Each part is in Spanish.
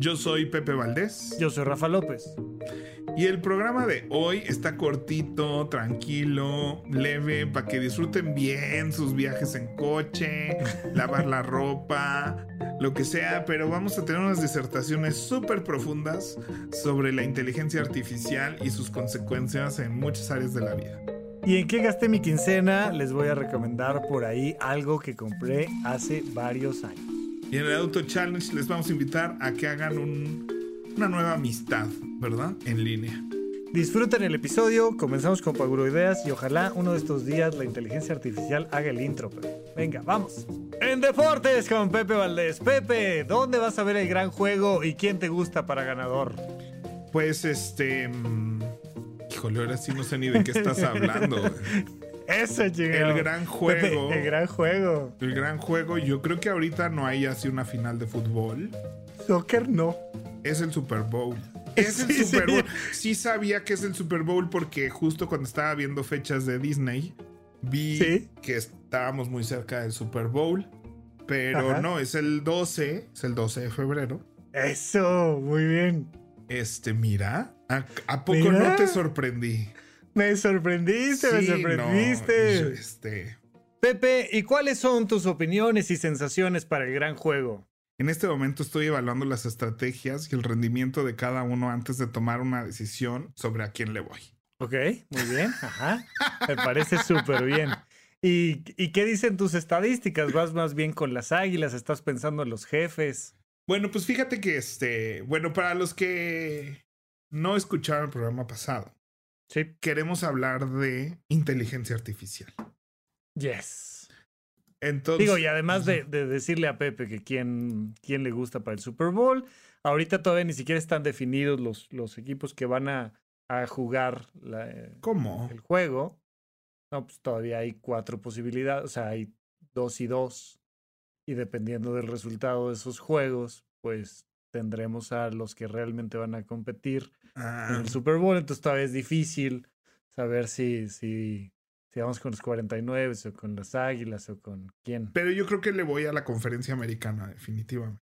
Yo soy Pepe Valdés. Yo soy Rafa López. Y el programa de hoy está cortito, tranquilo, leve, para que disfruten bien sus viajes en coche, lavar la ropa, lo que sea, pero vamos a tener unas disertaciones súper profundas sobre la inteligencia artificial y sus consecuencias en muchas áreas de la vida. ¿Y en qué gasté mi quincena? Les voy a recomendar por ahí algo que compré hace varios años. Y en el Auto Challenge les vamos a invitar a que hagan una nueva amistad, ¿verdad? En línea. Disfruten el episodio, comenzamos con Paguro Ideas y ojalá uno de estos días la inteligencia artificial haga el intro. Venga, vamos. En deportes con Pepe Valdés. Pepe, ¿dónde vas a ver el gran juego y quién te gusta para ganador? Pues este... Mm, híjole, ahora sí no sé ni de qué estás hablando. Eso, El gran juego. el gran juego. El gran juego. Yo creo que ahorita no hay así una final de fútbol. Soccer no. Es el Super Bowl. Es el Super Bowl. Sí. sabía que es el Super Bowl porque justo cuando estaba viendo fechas de Disney, vi que estábamos muy cerca del Super Bowl. Pero no, es el 12, es el 12 de febrero. Eso, muy bien. Este, mira, ¿a, poco no te sorprendí? Me sorprendiste, me sorprendiste. este... Pepe, ¿y cuáles son tus opiniones y sensaciones para el gran juego? En este momento estoy evaluando las estrategias y el rendimiento de cada uno antes de tomar una decisión sobre a quién le voy. Ok, muy bien. Ajá. Me parece súper bien. ¿Y, ¿Y qué dicen tus estadísticas? ¿Vas más bien con las águilas? ¿Estás pensando en los jefes? Bueno, pues fíjate que este, bueno, para los que no escucharon el programa pasado, Sí. Queremos hablar de inteligencia artificial. Yes. Entonces, Digo, y además de, decirle a Pepe que quién, quién, le gusta para el Super Bowl, ahorita todavía ni siquiera están definidos los, los equipos que van a, a jugar la, ¿Cómo? el juego. No, pues todavía hay cuatro posibilidades, o sea, hay dos y dos. Y dependiendo del resultado de esos juegos, pues tendremos a los que realmente van a competir en el ah. Super Bowl. Entonces todavía es difícil saber si, si, si vamos con los 49 o con las Águilas o con quién. Pero yo creo que le voy a la conferencia americana, definitivamente.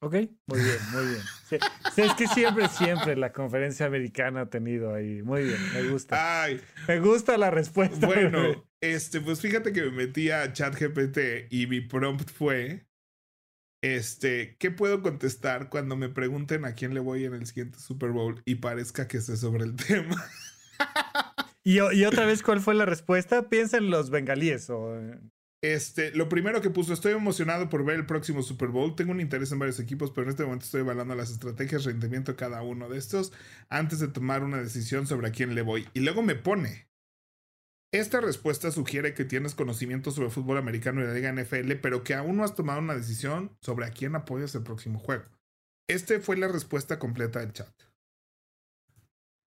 Ok, muy bien, muy bien. Sí, es que siempre, siempre la conferencia americana ha tenido ahí. Muy bien, me gusta. Ay. Me gusta la respuesta. Bueno, este, pues fíjate que me metí a ChatGPT y mi prompt fue este, ¿qué puedo contestar cuando me pregunten a quién le voy en el siguiente Super Bowl y parezca que sé sobre el tema? y, otra vez, ¿cuál fue la respuesta? Piensa en los bengalíes o... Este, lo primero que puso, estoy emocionado por ver el próximo Super Bowl. Tengo un interés en varios equipos, pero en este momento estoy evaluando las estrategias, rendimiento de cada uno de estos antes de tomar una decisión sobre a quién le voy. Y luego me pone, esta respuesta sugiere que tienes conocimiento sobre fútbol americano y la Liga NFL, pero que aún no has tomado una decisión sobre a quién apoyas el próximo juego. Esta fue la respuesta completa del chat.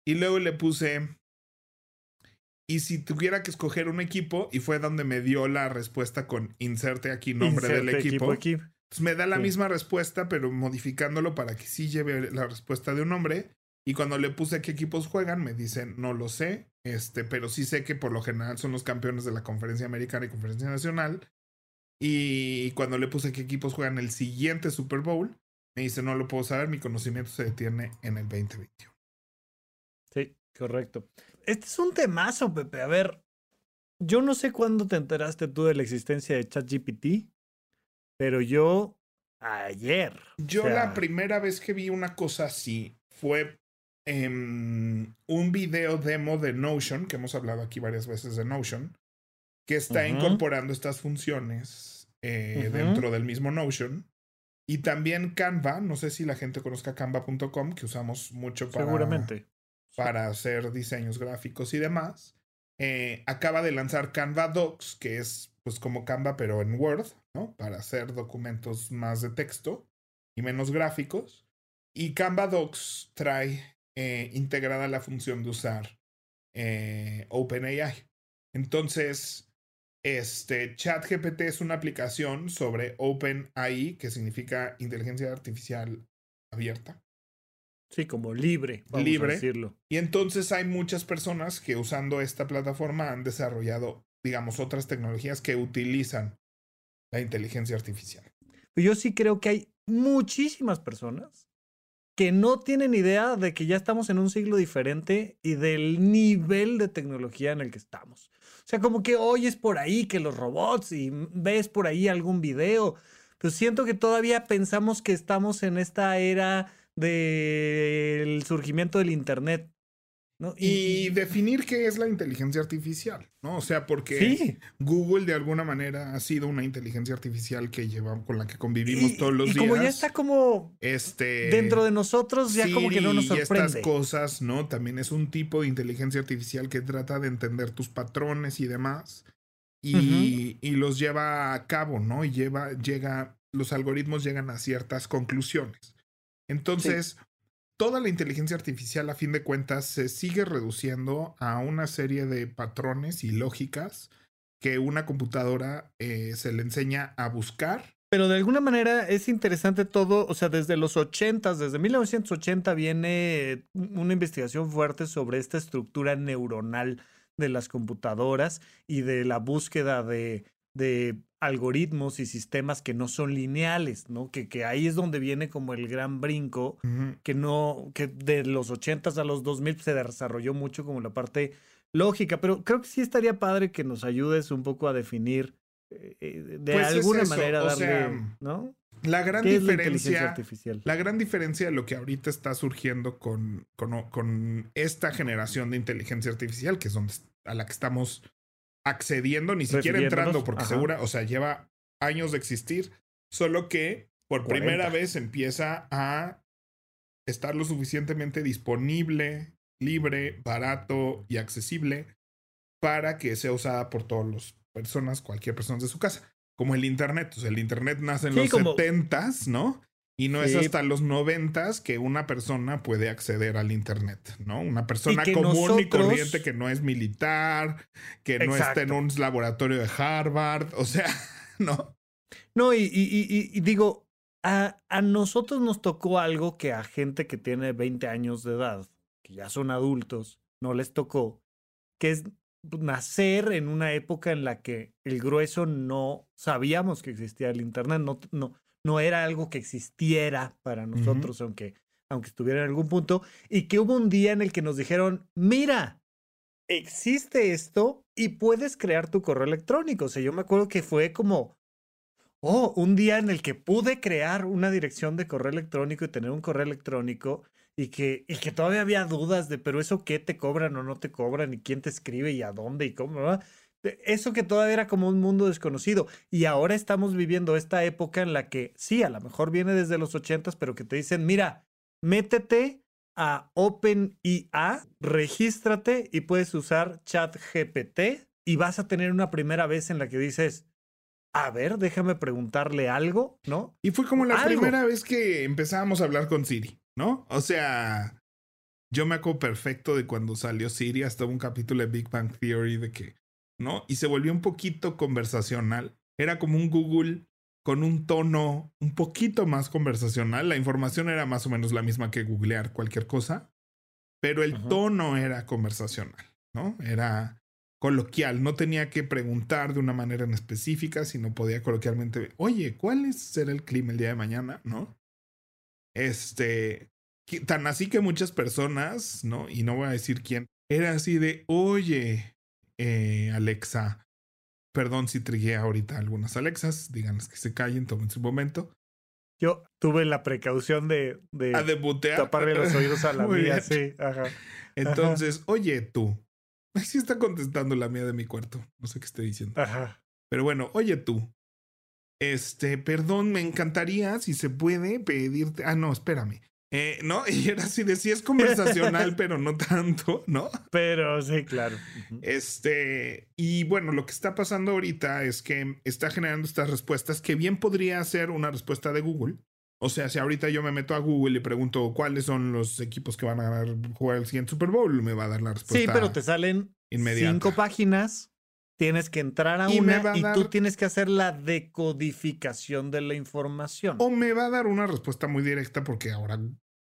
Y luego le puse, y si tuviera que escoger un equipo, y fue donde me dio la respuesta con inserte aquí nombre del equipo. Pues me da la misma respuesta, pero modificándolo para que sí lleve la respuesta de un nombre. Y cuando le puse qué equipos juegan, me dicen, no lo sé, este, pero sí sé que por lo general son los campeones de la conferencia americana y conferencia nacional. Y cuando le puse qué equipos juegan el siguiente Super Bowl, me dice, no lo puedo saber, mi conocimiento se detiene en el 2021. Sí, correcto. Este es un temazo, Pepe. A ver, yo no sé cuándo te enteraste tú de la existencia de ChatGPT, pero yo ayer. Yo la primera vez que vi una cosa así fue Em, un video demo de Notion, que hemos hablado aquí varias veces de Notion, que está incorporando estas funciones eh, dentro del mismo Notion. Y también Canva, no sé si la gente conozca canva.com, que usamos mucho para, Seguramente. para hacer diseños gráficos y demás. Eh, acaba de lanzar Canva Docs, que es pues como Canva pero en Word, ¿no? Para hacer documentos más de texto y menos gráficos. Y Canva Docs trae eh, integrada la función de usar eh, OpenAI. Entonces, Este, ChatGPT es una aplicación sobre OpenAI, que significa inteligencia artificial abierta. Sí, como libre, vamos Libre. a decirlo. Y entonces hay muchas personas que usando esta plataforma han desarrollado, digamos, otras tecnologías que utilizan la inteligencia artificial. Pero yo sí creo que hay muchísimas personas que no tienen idea de que ya estamos en un siglo diferente y del nivel de tecnología en el que estamos. O sea, como que oyes por ahí que los robots y ves por ahí algún video, pero siento que todavía pensamos que estamos en esta era del surgimiento del Internet. ¿No? Y definir qué es la inteligencia artificial, ¿no? O sea, porque sí. Google de alguna manera ha sido una inteligencia artificial que llevamos, con la que convivimos Y- todos los y días. como ya está como este, dentro de nosotros, ya como que no nos Siri y sorprende. estas cosas, ¿no? También es un tipo de inteligencia artificial que trata de entender tus patrones y demás. Y, y los lleva a cabo, ¿no? Y lleva, llega, los algoritmos llegan a ciertas conclusiones. Entonces, toda la inteligencia artificial, a fin de cuentas, se sigue reduciendo a una serie de patrones y lógicas que una computadora eh, se le enseña a buscar. Pero de alguna manera es interesante todo, o sea, desde los 80, desde 1980 viene una investigación fuerte sobre esta estructura neuronal de las computadoras y de la búsqueda de, de algoritmos y sistemas que no son lineales, ¿no? Que, que ahí es donde viene como el gran brinco que no, que de los 80 a los 2000 se desarrolló mucho como la parte lógica, pero creo que sí estaría padre que nos ayudes un poco a definir eh, eh, de Pues es alguna manera o darle, sea, ¿no? La gran ¿Qué es la diferencia artificial? La gran diferencia de lo que ahorita está surgiendo con, con, con esta generación de inteligencia artificial, que es donde, a la que estamos accediendo, ni siquiera entrando, porque ajá. segura, o sea, lleva años de existir, solo que por 40. primera vez empieza a estar lo suficientemente disponible, libre, barato y accesible para que sea usada por todas las personas, cualquier persona de su casa. Como el Internet. O sea, el Internet nace en Sí, los como- 70s, ¿no? Y no es hasta los 90s que una persona puede acceder al Internet, ¿no? Una persona común y corriente que no es militar, que no está en un laboratorio de Harvard, o sea, ¿no? No, y, y- y- y- y digo, a, a nosotros nos tocó algo que a gente que tiene 20 años de edad, que ya son adultos, no les tocó, que es nacer en una época en la que el grueso no sabíamos que existía el Internet, no, no, no era algo que existiera para nosotros, aunque, aunque estuviera en algún punto, y que hubo un día en el que nos dijeron, mira, existe esto y puedes crear tu correo electrónico. O sea, yo me acuerdo que fue como, oh, un día en el que pude crear una dirección de correo electrónico y tener un correo electrónico y que, y que todavía había dudas de, pero eso qué te cobran o no te cobran y quién te escribe y a dónde y cómo, ¿verdad? Eso que todavía era como un mundo desconocido. Y ahora estamos viviendo esta época en la que, sí, a lo mejor viene desde los ochentas, pero que te dicen, mira, métete a OpenIA, regístrate y puedes usar ChatGPT y vas a tener una primera vez en la que dices, a ver, déjame preguntarle algo, ¿no? Y fue como la Algo. primera vez que empezábamos a hablar con Siri, ¿no? O sea, yo me acuerdo perfecto de cuando salió Siri, hasta un capítulo de Big Bang Theory de que, ¿no? Y se volvió un poquito conversacional. Era como un Google con un tono un poquito más conversacional. La información era más o menos la misma que googlear cualquier cosa, pero el tono era conversacional, ¿no? Era coloquial, no tenía que preguntar de una manera en específica, sino podía coloquialmente, oye, ¿cuál es será el clima el día de mañana? ¿No? Este, tan así que muchas personas, ¿no? Y no voy a decir quién, era así de, oye, eh, Alexa, perdón si trigué ahorita algunas Alexas, díganles que se callen, tomen su momento. Yo tuve la precaución de, de A taparle los oídos a la mía, sí, ajá. Entonces, oye tú. Sí está contestando la mía de mi cuarto. No sé qué esté diciendo. Ajá. Pero bueno, oye tú. Este, perdón, me encantaría, si se puede, pedirte. Ah, no, espérame. Eh, no, y era así de sí es conversacional, pero no tanto, ¿no? Pero sí, claro. Este, y bueno, lo que está pasando ahorita es que está generando estas respuestas que bien podría ser una respuesta de Google. O sea, si ahorita yo me meto a Google y pregunto cuáles son los equipos que van a ganar, jugar el siguiente Super Bowl, me va a dar la respuesta. Sí, pero te salen inmediata. cinco páginas tienes que entrar a Y una a y dar- tú tienes que hacer la decodificación de la información. O me va a dar una respuesta muy directa porque ahora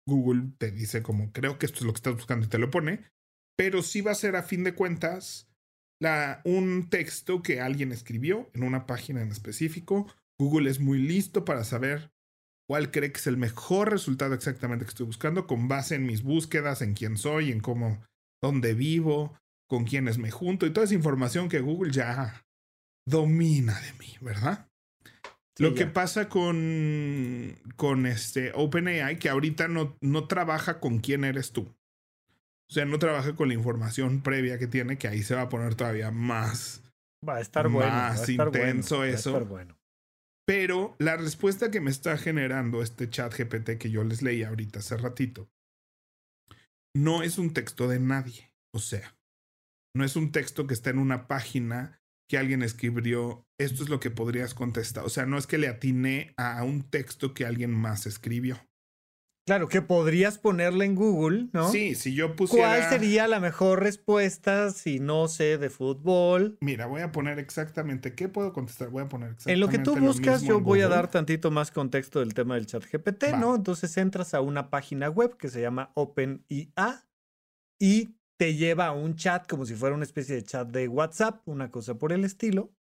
Google te dice como creo que esto es lo que estás buscando y te lo pone, pero sí va a ser a fin de cuentas la, un texto que alguien escribió en una página en específico. Google es muy listo para saber cuál cree que es el mejor resultado exactamente que estoy buscando con base en mis búsquedas, en quién soy, en cómo, dónde vivo, con quiénes me junto y toda esa información que Google ya domina de mí, ¿verdad? Sí, Lo que pasa con, con este OpenAI, que ahorita no, no trabaja con quién eres tú. O sea, no trabaja con la información previa que tiene, que ahí se va a poner todavía más. Va a estar bueno. va a más estar bueno, intenso va a eso. estar bueno. Pero la respuesta que me está generando este chat GPT que yo les leí ahorita hace ratito, no es un texto de nadie. O sea, no es un texto que está en una página que alguien escribió. Esto es lo que podrías contestar. O sea, no es que le atiné a un texto que alguien más escribió. Claro, que podrías ponerle en Google, ¿no? Sí, si yo pusiera... ¿Cuál sería la mejor respuesta si no sé de fútbol? Mira, voy a poner exactamente... ¿Qué puedo contestar? Voy a poner exactamente En lo que tú lo buscas, yo voy a dar tantito más contexto del tema del chat GPT, Va. ¿no? Entonces entras a una página web que se llama OpenIA y te lleva a un chat como si fuera una especie de chat de WhatsApp, una cosa por el estilo.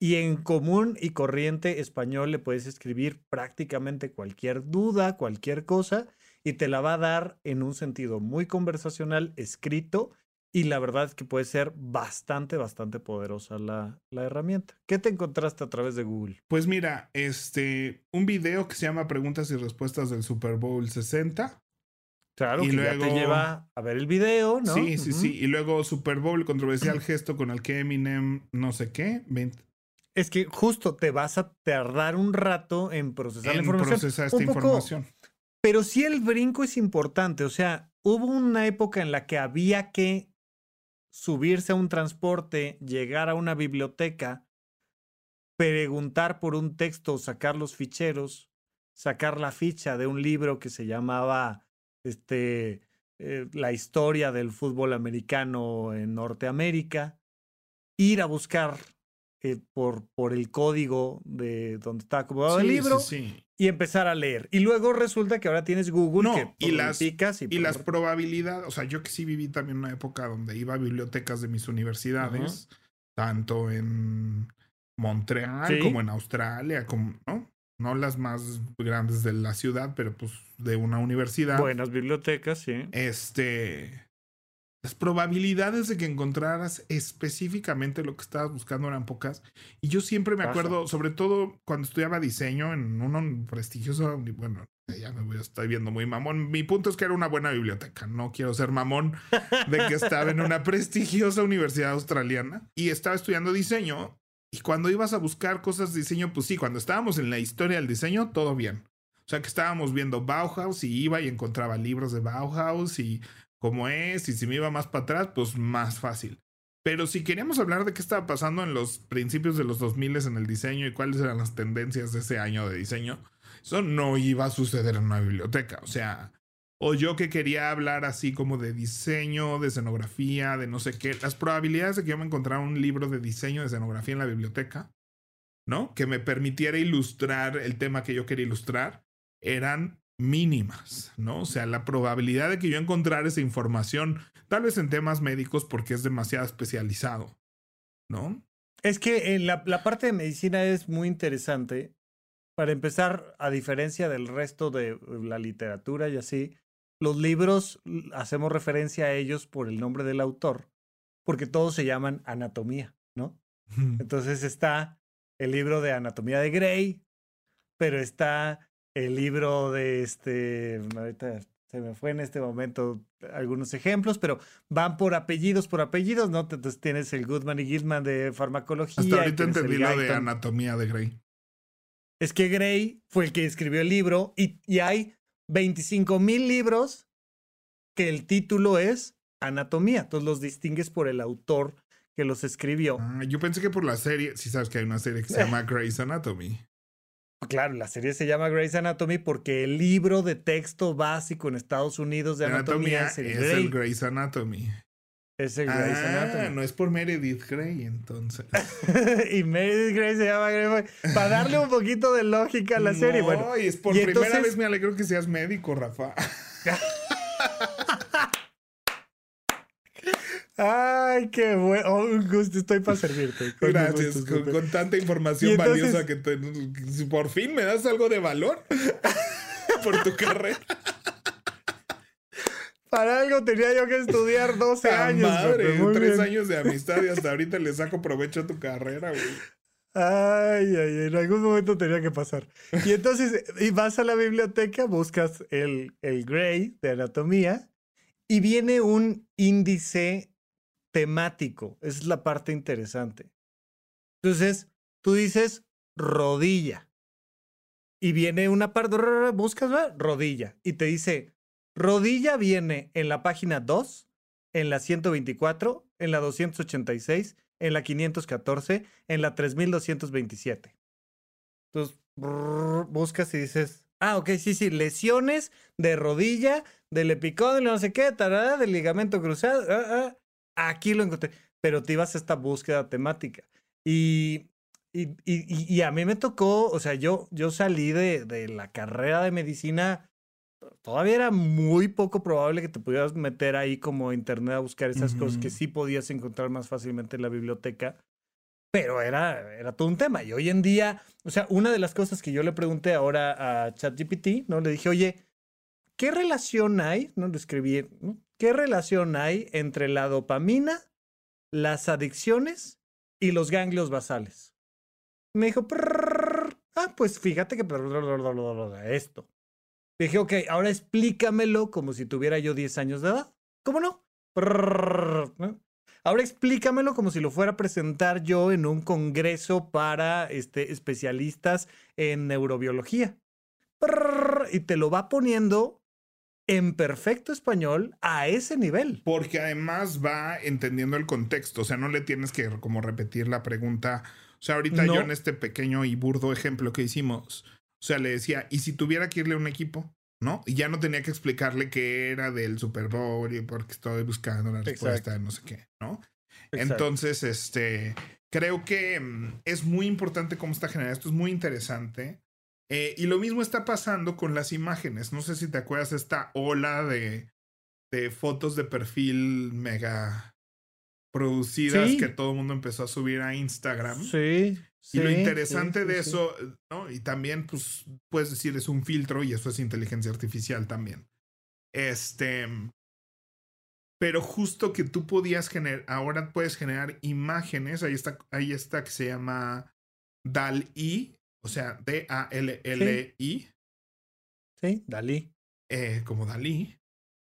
Y en común y corriente español le puedes escribir prácticamente cualquier duda, cualquier cosa, y te la va a dar en un sentido muy conversacional, escrito, y la verdad es que puede ser bastante, bastante poderosa la, la herramienta. ¿Qué te encontraste a través de Google? Pues mira, este, un video que se llama Preguntas y Respuestas del Super Bowl 60. Claro, Y que ya luego- te lleva a ver el video, ¿no? Sí, sí, sí. Y luego Super Bowl, controversial gesto con el que Eminem no sé qué. Es que justo te vas a tardar un rato en procesar la en información. procesar esta Un poco- información. Pero sí el brinco es importante. O sea, hubo una época en la que había que subirse a un transporte, llegar a una biblioteca, preguntar por un texto, sacar los ficheros, sacar la ficha de un libro que se llamaba este, eh, La historia del fútbol americano en Norteamérica, ir a buscar eh, por, por el código de donde está acomodado el libro sí, sí. y empezar a leer. Y luego resulta que ahora tienes Google No, que y las- picas y, Y las probabilidades, o sea, yo que sí viví también una época donde iba a bibliotecas de mis universidades, tanto en Montreal como en Australia, como, ¿no? No las más grandes de la ciudad, pero pues de una universidad. buenas bibliotecas, sí. Este. Las probabilidades de que encontraras específicamente lo que estabas buscando eran pocas. Y yo siempre me Pasa. acuerdo, sobre todo cuando estudiaba diseño en una prestigiosa, bueno, ya me voy a estar viendo muy mamón. Mi punto es que era una buena biblioteca. No quiero ser mamón de que estaba en una prestigiosa universidad australiana y estaba estudiando diseño. Y cuando ibas a buscar cosas de diseño, pues sí, cuando estábamos en la historia del diseño, todo bien. O sea que estábamos viendo Bauhaus y iba y encontraba libros de Bauhaus y cómo es, y si me iba más para atrás, pues más fácil. Pero si queríamos hablar de qué estaba pasando en los principios de los 2000 en el diseño y cuáles eran las tendencias de ese año de diseño, eso no iba a suceder en una biblioteca. O sea, o yo que quería hablar así como de diseño, de escenografía, de no sé qué, las probabilidades de que yo me encontrara un libro de diseño de escenografía en la biblioteca, ¿no? Que me permitiera ilustrar el tema que yo quería ilustrar, eran mínimas, ¿no? O sea, la probabilidad de que yo encontrara esa información, tal vez en temas médicos porque es demasiado especializado, ¿no? Es que eh, la, la parte de medicina es muy interesante. Para empezar, a diferencia del resto de eh, la literatura y así, los libros hacemos referencia a ellos por el nombre del autor, porque todos se llaman anatomía, ¿no? Entonces está el libro de Anatomía de Grey, pero está el libro de este, ahorita se me fue en este momento algunos ejemplos, pero van por apellidos, por apellidos, ¿no? Entonces tienes el Goodman y Gilman de farmacología. Hasta ahorita entendí lo de anatomía de Grey. Es que Gray fue el que escribió el libro y, y hay 25 mil libros que el título es Anatomía. Entonces los distingues por el autor que los escribió. Ah, yo pensé que por la serie, si sabes que hay una serie que se llama Grey's Anatomy. Claro, la serie se llama Grey's Anatomy porque el libro de texto básico en Estados Unidos de anatomía, Anatomía es el es Grey. el Grey's Anatomy. Ese Grey's Ah, Anatomy. no es por Meredith Grey, entonces. y Meredith Grey se llama Grey. Para darle un poquito de lógica a la serie. Bueno, No, y es por y primera entonces- vez me alegro que seas médico, Rafa. Ay, qué bueno. Oh, un gusto, estoy para servirte. Con Gracias, gusto, con, tanta información entonces- valiosa que te- por fin me das algo de valor por tu carrera. Para algo tenía yo que estudiar 12 ¡Ah, años. madre! Tres bien. años de amistad y hasta ahorita le saco provecho a tu carrera, güey. Ay, ay, en algún momento tenía que pasar. Y entonces, y vas a la biblioteca, buscas el, el Gray de anatomía y viene un índice temático. Esa es la parte interesante. Entonces, tú dices rodilla. Y viene una parte, buscas ¿verdad? rodilla. Y te dice, rodilla viene en la página 2, en la 124, en la 286, en la 514, en la 3227. Entonces, brrr, buscas y dices, ah, ok, sí, sí, lesiones de rodilla, del epicóndilo, no sé qué, tarada, del ligamento cruzado, ah, ah, aquí lo encontré. Pero te ibas a esta búsqueda temática. Y, y- y- y a mí me tocó, o sea, yo, yo salí de, de la carrera de medicina, todavía era muy poco probable que te pudieras meter ahí como internet a buscar esas cosas que sí podías encontrar más fácilmente en la biblioteca. Pero era, era todo un tema. Y hoy en día, o sea, una de las cosas que yo le pregunté ahora a ChatGPT, ¿no? Le dije, oye, ¿qué relación hay? No lo escribí, ¿no? ¿Qué relación hay entre la dopamina, las adicciones y los ganglios basales? Me dijo, ah, pues fíjate que esto. Dije, ok, ahora explícamelo como si tuviera yo 10 años de edad. ¿Cómo no? Ahora explícamelo como si lo fuera a presentar yo en un congreso para este, especialistas en neurobiología. Y te lo va poniendo en perfecto español a ese nivel. Porque además va entendiendo el contexto. O sea, no le tienes que como repetir la pregunta. O sea, ahorita No. yo en este pequeño y burdo ejemplo que hicimos, o sea, le decía, ¿y si tuviera que irle a un equipo? ¿No? Y ya no tenía que explicarle que era del Super Bowl y porque estoy buscando la respuesta Exacto. de no sé qué, ¿no? Exacto. Entonces, este, creo que mm, es muy importante cómo está generado. Esto es muy interesante. Eh, y lo mismo está pasando con las imágenes. No sé si te acuerdas esta ola de, de fotos de perfil mega producidas Sí. que todo el mundo empezó a subir a Instagram. Sí. Y lo interesante sí, de sí, eso, ¿no? Y también, pues, puedes decir, es un filtro y eso es inteligencia artificial también. Este. Pero justo que tú podías generar, ahora puedes generar imágenes, ahí está, ahí está que se llama DAL-I, o sea, D-A-L-L-I, Sí, Dalí. eh, como Dalí.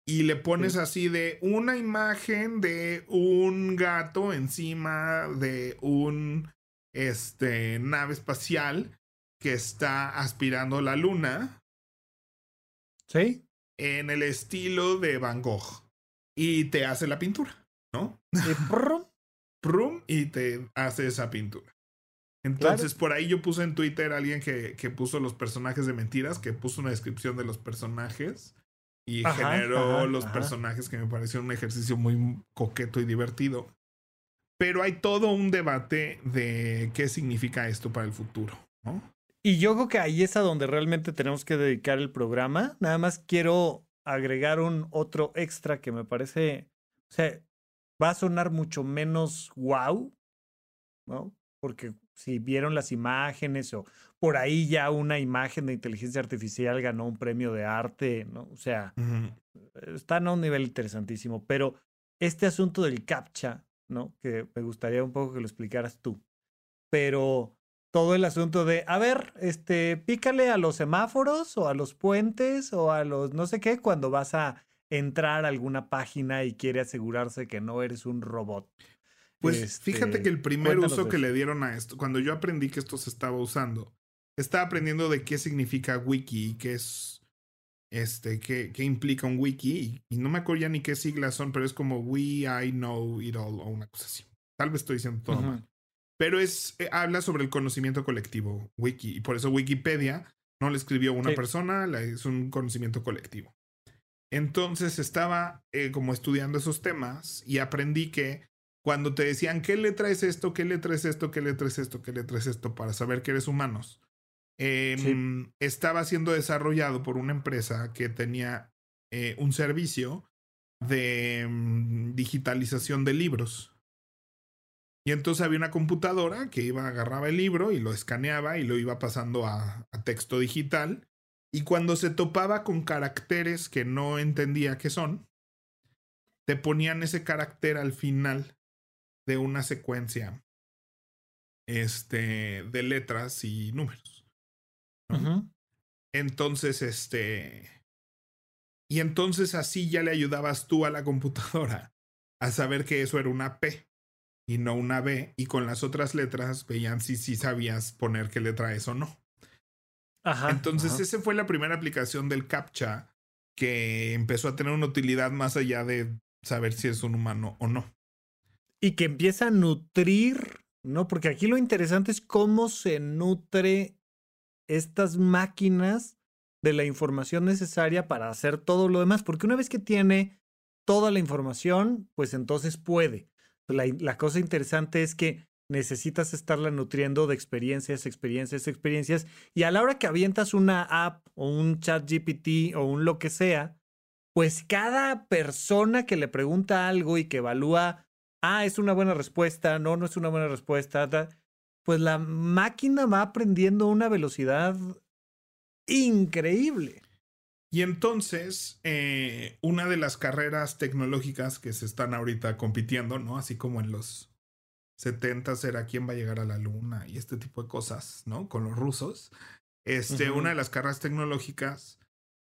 Y le pones así de una imagen de un gato encima de un este nave espacial que está aspirando la luna Sí. en el estilo de Van Gogh y te hace la pintura, ¿no? Y Prum y te hace esa pintura. Entonces, por ahí yo puse en Twitter a alguien que, que puso los personajes de mentiras, que puso una descripción de los personajes y Ajá, generó ajá, los ajá. personajes que me pareció un ejercicio muy coqueto y divertido. Pero hay todo un debate de qué significa esto para el futuro, ¿no? Y yo creo que ahí es a donde realmente tenemos que dedicar el programa. Nada más quiero agregar un otro extra que me parece, o sea, va a sonar mucho menos wow, ¿no? Porque si vieron las imágenes o por ahí ya una imagen de inteligencia artificial ganó un premio de arte, ¿no? O sea, están a un nivel interesantísimo, pero este asunto del captcha, ¿no? Que me gustaría un poco que lo explicaras tú. Pero todo el asunto de, a ver, este, pícale a los semáforos o a los puentes o a los no sé qué cuando vas a entrar a alguna página y quiere asegurarse que no eres un robot. Pues Este, fíjate que el primer uso que eso. le dieron a esto, cuando yo aprendí que esto se estaba usando, estaba aprendiendo de qué significa wiki y qué es, este, qué, qué implica un wiki. Y, y no me acuerdo ya ni qué siglas son, pero es como we, I know it all o una cosa así. Tal vez estoy diciendo todo mal. Pero es, eh, habla sobre el conocimiento colectivo, wiki. Y por eso Wikipedia no le escribió una Sí. persona, la- es un conocimiento colectivo. Entonces estaba eh, como estudiando esos temas y aprendí que cuando te decían, ¿qué letra es esto? ¿Qué letra es esto? ¿Qué letra es esto? ¿Qué letra es esto? Para saber que eres humanos. Em, estaba siendo desarrollado por una empresa que tenía eh, un servicio de mm, digitalización de libros. Y entonces había una computadora que iba, agarraba el libro y lo escaneaba y lo iba pasando a, a texto digital. Y cuando se topaba con caracteres que no entendía qué son, te ponían ese carácter al final de una secuencia este, de letras y números. Entonces, este. Y entonces así ya le ayudabas tú a la computadora a saber que eso era una P y no una B. Y con las otras letras veían si sí sabías poner qué letra es o no. Ajá, entonces, esa fue la primera aplicación del CAPTCHA que empezó a tener una utilidad más allá de saber si es un humano o no. Y que empieza a nutrir, ¿no? Porque aquí lo interesante es cómo se nutre estas máquinas de la información necesaria para hacer todo lo demás, porque una vez que tiene toda la información, pues entonces puede. La, cosa interesante es que necesitas estarla nutriendo de experiencias, experiencias, experiencias, y a la hora que avientas una app o un chat GPT o un lo que sea, pues cada persona que le pregunta algo y que evalúa, ah, es una buena respuesta, no, no es una buena respuesta, pues la máquina va aprendiendo a una velocidad increíble. Y entonces, eh, una de las carreras tecnológicas que se están ahorita compitiendo, ¿no? Así como en los 70 era quién va a llegar a la luna y este tipo de cosas, ¿no? Con los rusos. Este, una de las carreras tecnológicas,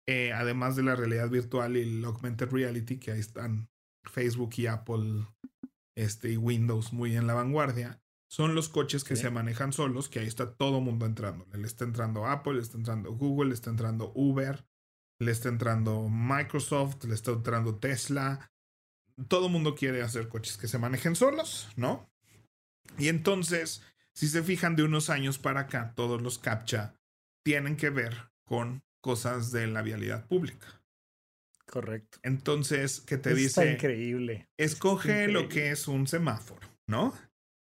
eh, además de la realidad virtual y el augmented reality, que ahí están Facebook y Apple este, y Windows muy en la vanguardia, son los coches que se manejan solos, que ahí está todo mundo entrando. Le está entrando Apple, le está entrando Google, le está entrando Uber, le está entrando Microsoft, le está entrando Tesla. Todo mundo quiere hacer coches que se manejen solos, ¿no? Y entonces, si se fijan de unos años para acá, todos los CAPTCHA tienen que ver con cosas de la vialidad pública. Correcto. Entonces, ¿qué te dice? Está increíble. Escoge lo que es un semáforo, ¿no?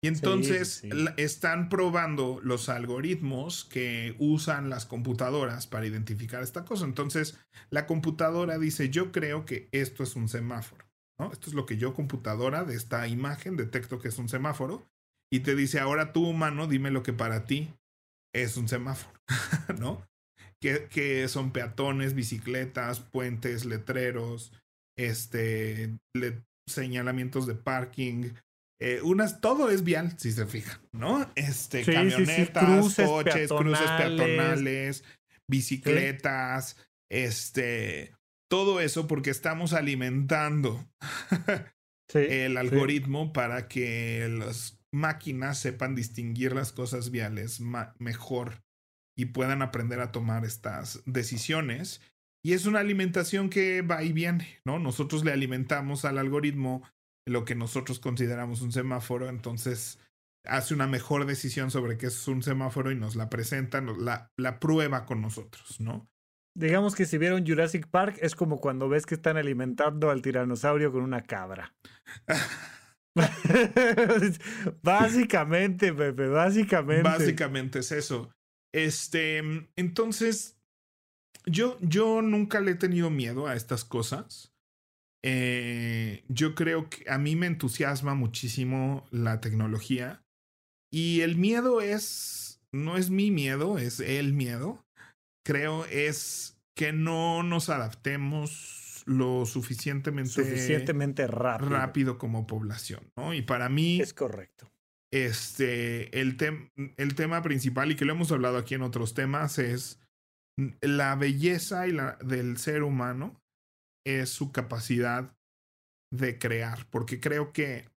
Y entonces están probando los algoritmos que usan las computadoras para identificar esta cosa. Entonces, la computadora dice, yo creo que esto es un semáforo. ¿no? Esto es lo que yo, computadora, de esta imagen, detecto que es un semáforo. Y te dice, ahora tú, humano, dime lo que para ti es un semáforo. ¿No? Que, que son peatones, bicicletas, puentes, letreros, este, señalamientos de parking, eh, unas, todo es vial, si se fijan, ¿no? Este, camionetas, coches, cruces peatonales, bicicletas, este, todo eso porque estamos alimentando el algoritmo para que las máquinas sepan distinguir las cosas viales mejor y puedan aprender a tomar estas decisiones. Y es una alimentación que va y viene, ¿no? Nosotros le alimentamos al algoritmo lo que nosotros consideramos un semáforo, entonces hace una mejor decisión sobre qué es un semáforo y nos la presenta, nos la, la prueba con nosotros, ¿no? Digamos que si vieron Jurassic Park es como cuando ves que están alimentando al tiranosaurio con una cabra. básicamente, Pepe, básicamente. Básicamente es eso. Este, entonces, yo, yo nunca le he tenido miedo a estas cosas. Eh, yo creo que a mí me entusiasma muchísimo la tecnología y el miedo es, no es mi miedo, es el miedo. Creo es que no nos adaptemos lo suficientemente, suficientemente rápido. rápido como población, ¿no? Y para mí... Es correcto. Este, el, el tema principal y que lo hemos hablado aquí en otros temas es la belleza y la, del ser humano es su capacidad de crear, porque creo que,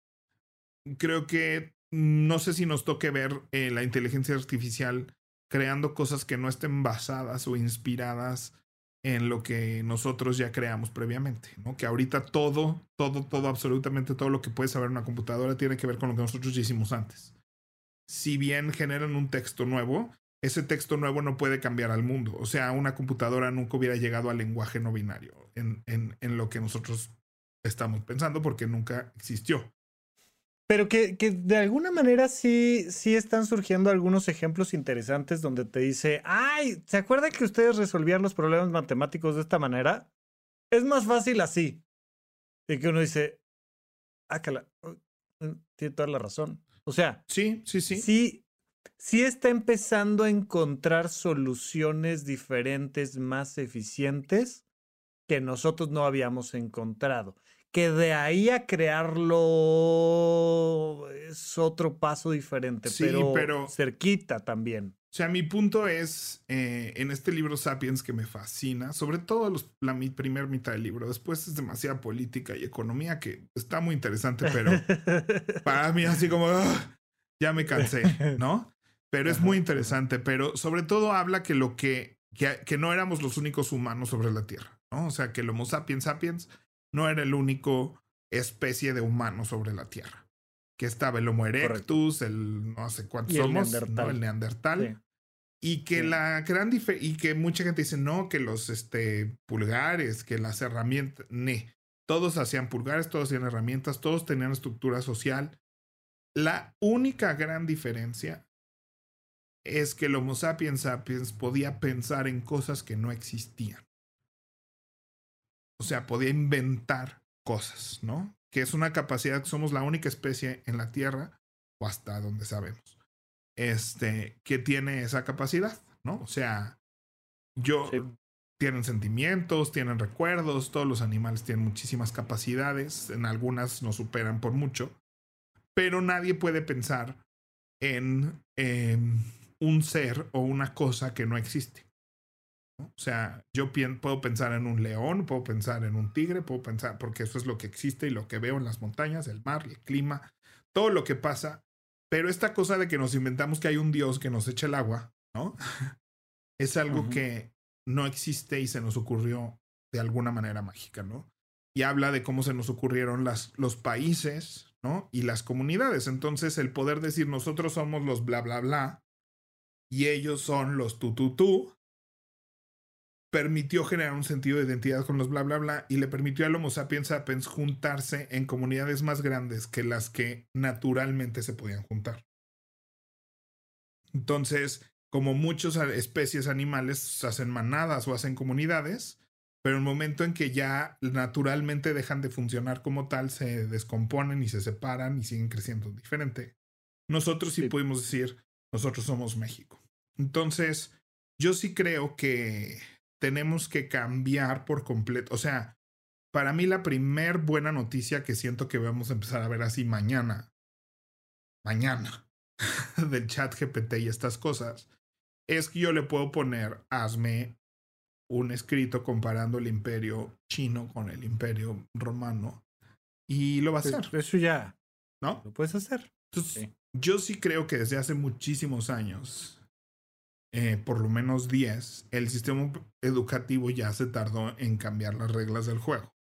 creo que no sé si nos toque ver eh, la inteligencia artificial creando cosas que no estén basadas o inspiradas en lo que nosotros ya creamos previamente, ¿no? Que ahorita todo, todo, todo, absolutamente todo lo que puede saber una computadora tiene que ver con lo que nosotros ya hicimos antes. Si bien generan un texto nuevo, ese texto nuevo no puede cambiar al mundo. O sea, una computadora nunca hubiera llegado al lenguaje no binario en, en, en lo que nosotros estamos pensando porque nunca existió. Pero que, que, de alguna manera sí, sí están surgiendo algunos ejemplos interesantes donde te dice, ay, ¿se acuerdan que ustedes resolvían los problemas matemáticos de esta manera? Es más fácil así. Y que uno dice, ah, tiene toda la razón. O sea, sí, sí, sí. Sí, sí está empezando a encontrar soluciones diferentes más eficientes que nosotros no habíamos encontrado que de ahí a crearlo es otro paso diferente, pero, cerquita también. O sea, mi punto es, eh, en este libro Sapiens que me fascina, sobre todo la mi primer mitad del libro, después es demasiada política y economía que está muy interesante, pero para mí así como, ah, ya me cansé, ¿no? Pero es muy interesante, pero sobre todo habla que lo que, que, que no éramos los únicos humanos sobre la Tierra, ¿no? O sea, que el Homo sapiens sapiens no era el único especie de humano sobre la Tierra. Que estaba el Homo erectus, el no sé cuántos somos, el Neandertal. El Neandertal. Y que la gran y que mucha gente dice, no, que los este, pulgares, que las herramientas, ne. Todos hacían pulgares, todos hacían herramientas, todos tenían estructura social. La única gran diferencia es que el Homo sapiens sapiens podía pensar en cosas que no existían. O sea, podía inventar cosas, ¿no? Que es una capacidad que somos la única especie en la Tierra, o hasta donde sabemos, este, que tiene esa capacidad, ¿no? O sea, yo, tienen sentimientos, tienen recuerdos, todos los animales tienen muchísimas capacidades, en algunas nos superan por mucho, pero nadie puede pensar en un ser o una cosa que no existe. O sea, yo puedo pensar en un león, puedo pensar en un tigre, puedo pensar, porque eso es lo que existe y lo que veo en las montañas, el mar, el clima, todo lo que pasa. Pero esta cosa de que nos inventamos que hay un Dios que nos echa el agua, ¿no? es algo que no existe y se nos ocurrió de alguna manera mágica, ¿no? Y habla de cómo se nos ocurrieron las, los países, ¿no? Y las comunidades. Entonces, el poder decir nosotros somos los bla, bla, bla, y ellos son los tu, tu, tu, permitió generar un sentido de identidad con los bla bla bla y le permitió al Homo sapiens sapiens juntarse en comunidades más grandes que las que naturalmente se podían juntar. Entonces, como muchas especies animales hacen manadas o hacen comunidades, pero el momento en que ya naturalmente dejan de funcionar como tal, se descomponen y se separan y siguen creciendo diferente. Nosotros sí, sí. pudimos decir, nosotros somos México. Entonces, yo sí creo que tenemos que cambiar por completo. O sea, para mí la primer buena noticia que siento que vamos a empezar a ver así mañana, mañana, del chat GPT y estas cosas, es que yo le puedo poner, hazme un escrito comparando el imperio chino con el imperio romano y lo va a pues, hacer. Eso ya. ¿No? Lo puedes hacer. Entonces, yo sí creo que desde hace muchísimos años eh, por lo menos 10, el sistema educativo ya se tardó en cambiar las reglas del juego.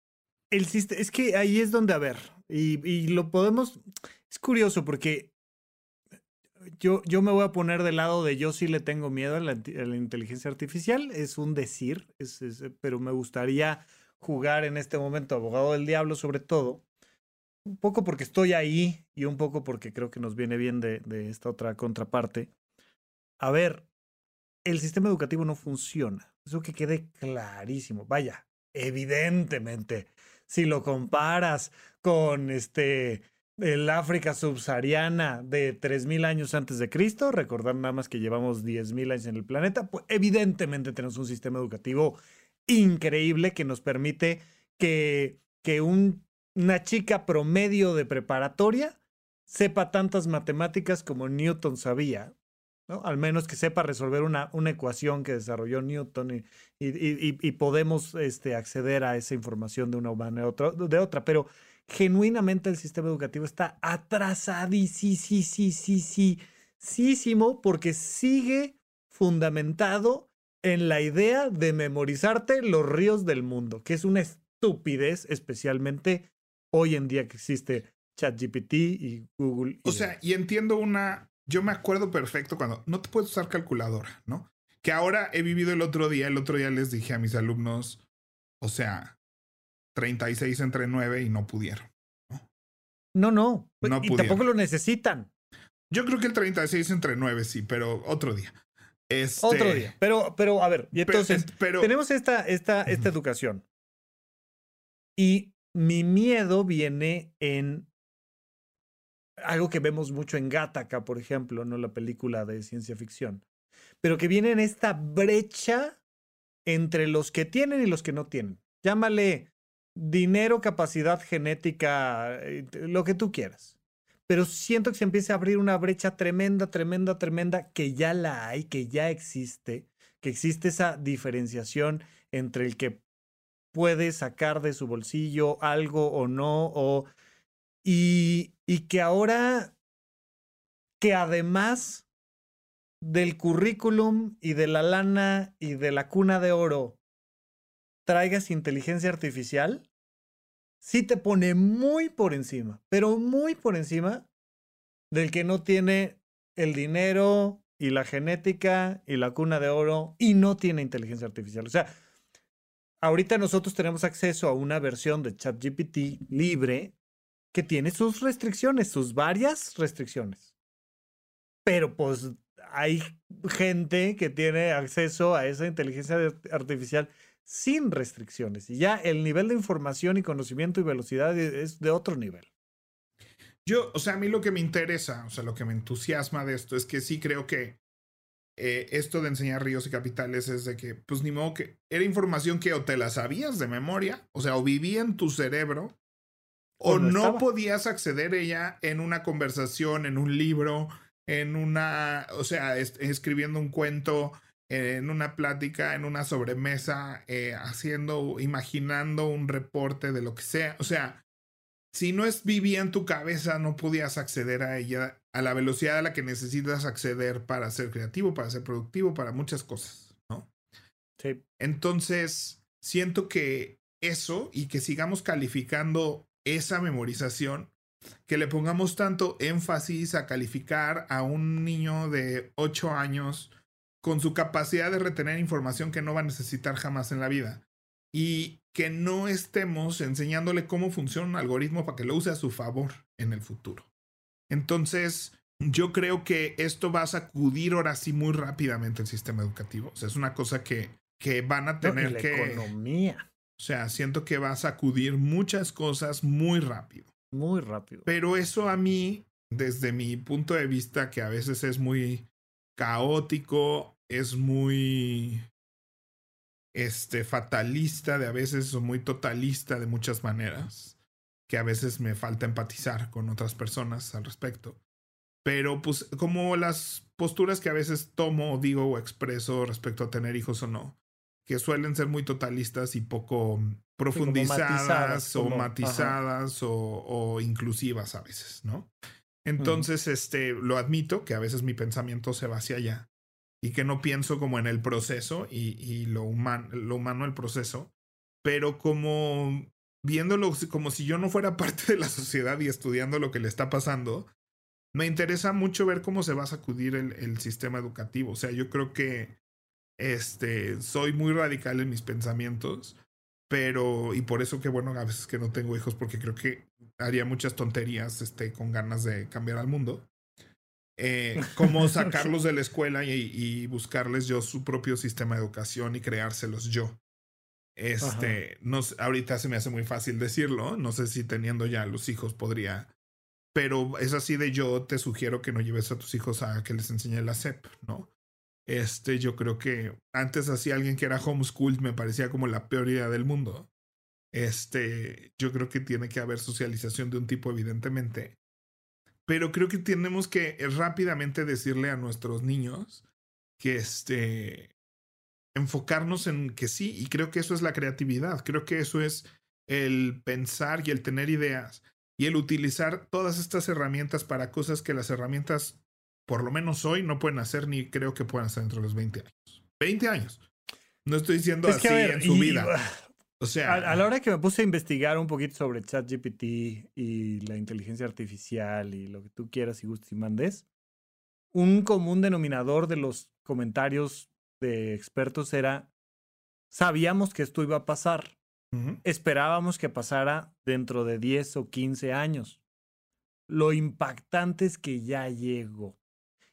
El es que ahí es donde, a ver, y, lo podemos, es curioso porque yo, yo me voy a poner del lado de yo sí le tengo miedo a la, inteligencia artificial, es un decir, pero me gustaría jugar en este momento abogado del diablo sobre todo, un poco porque estoy ahí y un poco porque creo que nos viene bien de, esta otra contraparte. A ver, el sistema educativo no funciona. Eso que quede clarísimo. Vaya, evidentemente, si lo comparas con este el África subsahariana de 3000 años antes de Cristo, recordar nada más que llevamos 10000 años en el planeta, pues evidentemente tenemos un sistema educativo increíble que nos permite que, que un, una chica promedio de preparatoria sepa tantas matemáticas como Newton sabía. Al menos que sepa resolver una, una ecuación que desarrolló Newton y, y, podemos este, acceder a esa información de una manera otra, de otra. Pero genuinamente el sistema educativo está atrasadísimo porque sigue fundamentado en la idea de memorizarte los ríos del mundo, que es una estupidez, especialmente hoy en día que existe ChatGPT y Google. o sea, y entiendo una yo me acuerdo perfecto cuando no te puedes usar calculadora, ¿no? Que ahora he vivido el otro día, el otro día les dije a mis alumnos, o sea, 36 entre 9 y no pudieron. No, no. no y tampoco lo necesitan. Yo creo que el 36 entre 9 sí, pero otro día. Este... Otro día. Pero, pero, a ver, y entonces, pero, tenemos esta, esta, esta educación. Y mi miedo viene en algo que vemos mucho en Gattaca, por ejemplo, no la película de ciencia ficción, pero que viene en esta brecha entre los que tienen y los que no tienen. Llámale dinero, capacidad genética, eh, lo que tú quieras. Pero siento que se empieza a abrir una brecha tremenda, tremenda, tremenda, que ya la hay, que ya existe, que existe esa diferenciación entre el que puede sacar de su bolsillo algo o no, o, y, y que ahora, que además del currículum y de la lana y de la cuna de oro, traigas inteligencia artificial, sí te pone muy por encima, pero muy por encima del que no tiene el dinero y la genética y la cuna de oro y no tiene inteligencia artificial. O sea, ahorita nosotros tenemos acceso a una versión de ChatGPT libre que tiene sus restricciones, sus varias restricciones. Pero pues hay gente que tiene acceso a esa inteligencia artificial sin restricciones. Y ya el nivel de información y conocimiento y velocidad e, es de otro nivel. Yo, o sea, a mí lo que me interesa, o sea, lo que me entusiasma de esto es que sí creo que eh, esto de enseñar ríos y capitales es de que, pues ni modo que era información que o te la sabías de memoria, o sea, o vivía en tu cerebro, o, no, podías acceder a ella en una conversación, en un libro, en una, o sea, escribiendo un cuento, en una plática, en una sobremesa, eh, haciendo, imaginando un reporte de lo que sea. O sea, si no es vivía en tu cabeza, no podías acceder a ella a la velocidad a la que necesitas acceder para ser creativo, para ser productivo, para muchas cosas, ¿no? Sí. Entonces, siento que eso y que sigamos calificando esa memorización, que le pongamos tanto énfasis a calificar a un niño de 8 años con su capacidad de retener información que no va a necesitar jamás en la vida. Y que no estemos enseñándole cómo funciona un algoritmo para que lo use a su favor en el futuro. Entonces, yo creo que esto va a sacudir ahora sí muy rápidamente el sistema educativo. O sea, es una cosa que, que van a tener la que... Economía. O sea, siento que va a sacudir muchas cosas muy rápido. Muy rápido. Pero eso a mí, desde mi punto de vista, que a veces es muy caótico, es muy este fatalista de a veces o muy totalista de muchas maneras, que a veces me falta empatizar con otras personas al respecto. Pero pues como las posturas que a veces tomo o digo o expreso respecto a tener hijos o no, que suelen ser muy totalistas y poco profundizadas o matizadas o, o, inclusivas a veces, ¿no? Entonces, este, lo admito que a veces mi pensamiento se va hacia allá y que no pienso como en el proceso y, y lo, lo humano el proceso, pero como viéndolo como si yo no fuera parte de la sociedad y estudiando lo que le está pasando, me interesa mucho ver cómo se va a sacudir el, el sistema educativo. O sea, yo creo que este, soy muy radical en mis pensamientos, pero, y por eso que bueno, a veces que no tengo hijos, porque creo que haría muchas tonterías, este, con ganas de cambiar al mundo. Eh, cómo sacarlos de la escuela y, y, buscarles yo su propio sistema de educación y creárselos yo. Este, no ahorita se me hace muy fácil decirlo, no sé si teniendo ya los hijos podría, pero es así de yo te sugiero que no lleves a tus hijos a que les enseñe la SEP, ¿no? Este, yo creo que antes así alguien que era homeschooled me parecía como la peor idea del mundo. Este, yo creo que tiene que haber socialización de un tipo, evidentemente. Pero creo que tenemos que rápidamente decirle a nuestros niños que este, enfocarnos en que sí, y creo que eso es la creatividad, creo que eso es el pensar y el tener ideas y el utilizar todas estas herramientas para cosas que las herramientas por lo menos hoy, no pueden hacer ni creo que puedan hacer dentro de los 20 años. 20 años. No estoy diciendo así en su vida. O sea. A, la hora que me puse a investigar un poquito sobre ChatGPT y la inteligencia artificial y lo que tú quieras y gustes y mandes, un común denominador de los comentarios de expertos era, sabíamos que esto iba a pasar, esperábamos que pasara dentro de 10 o 15 años. Lo impactante es que ya llegó.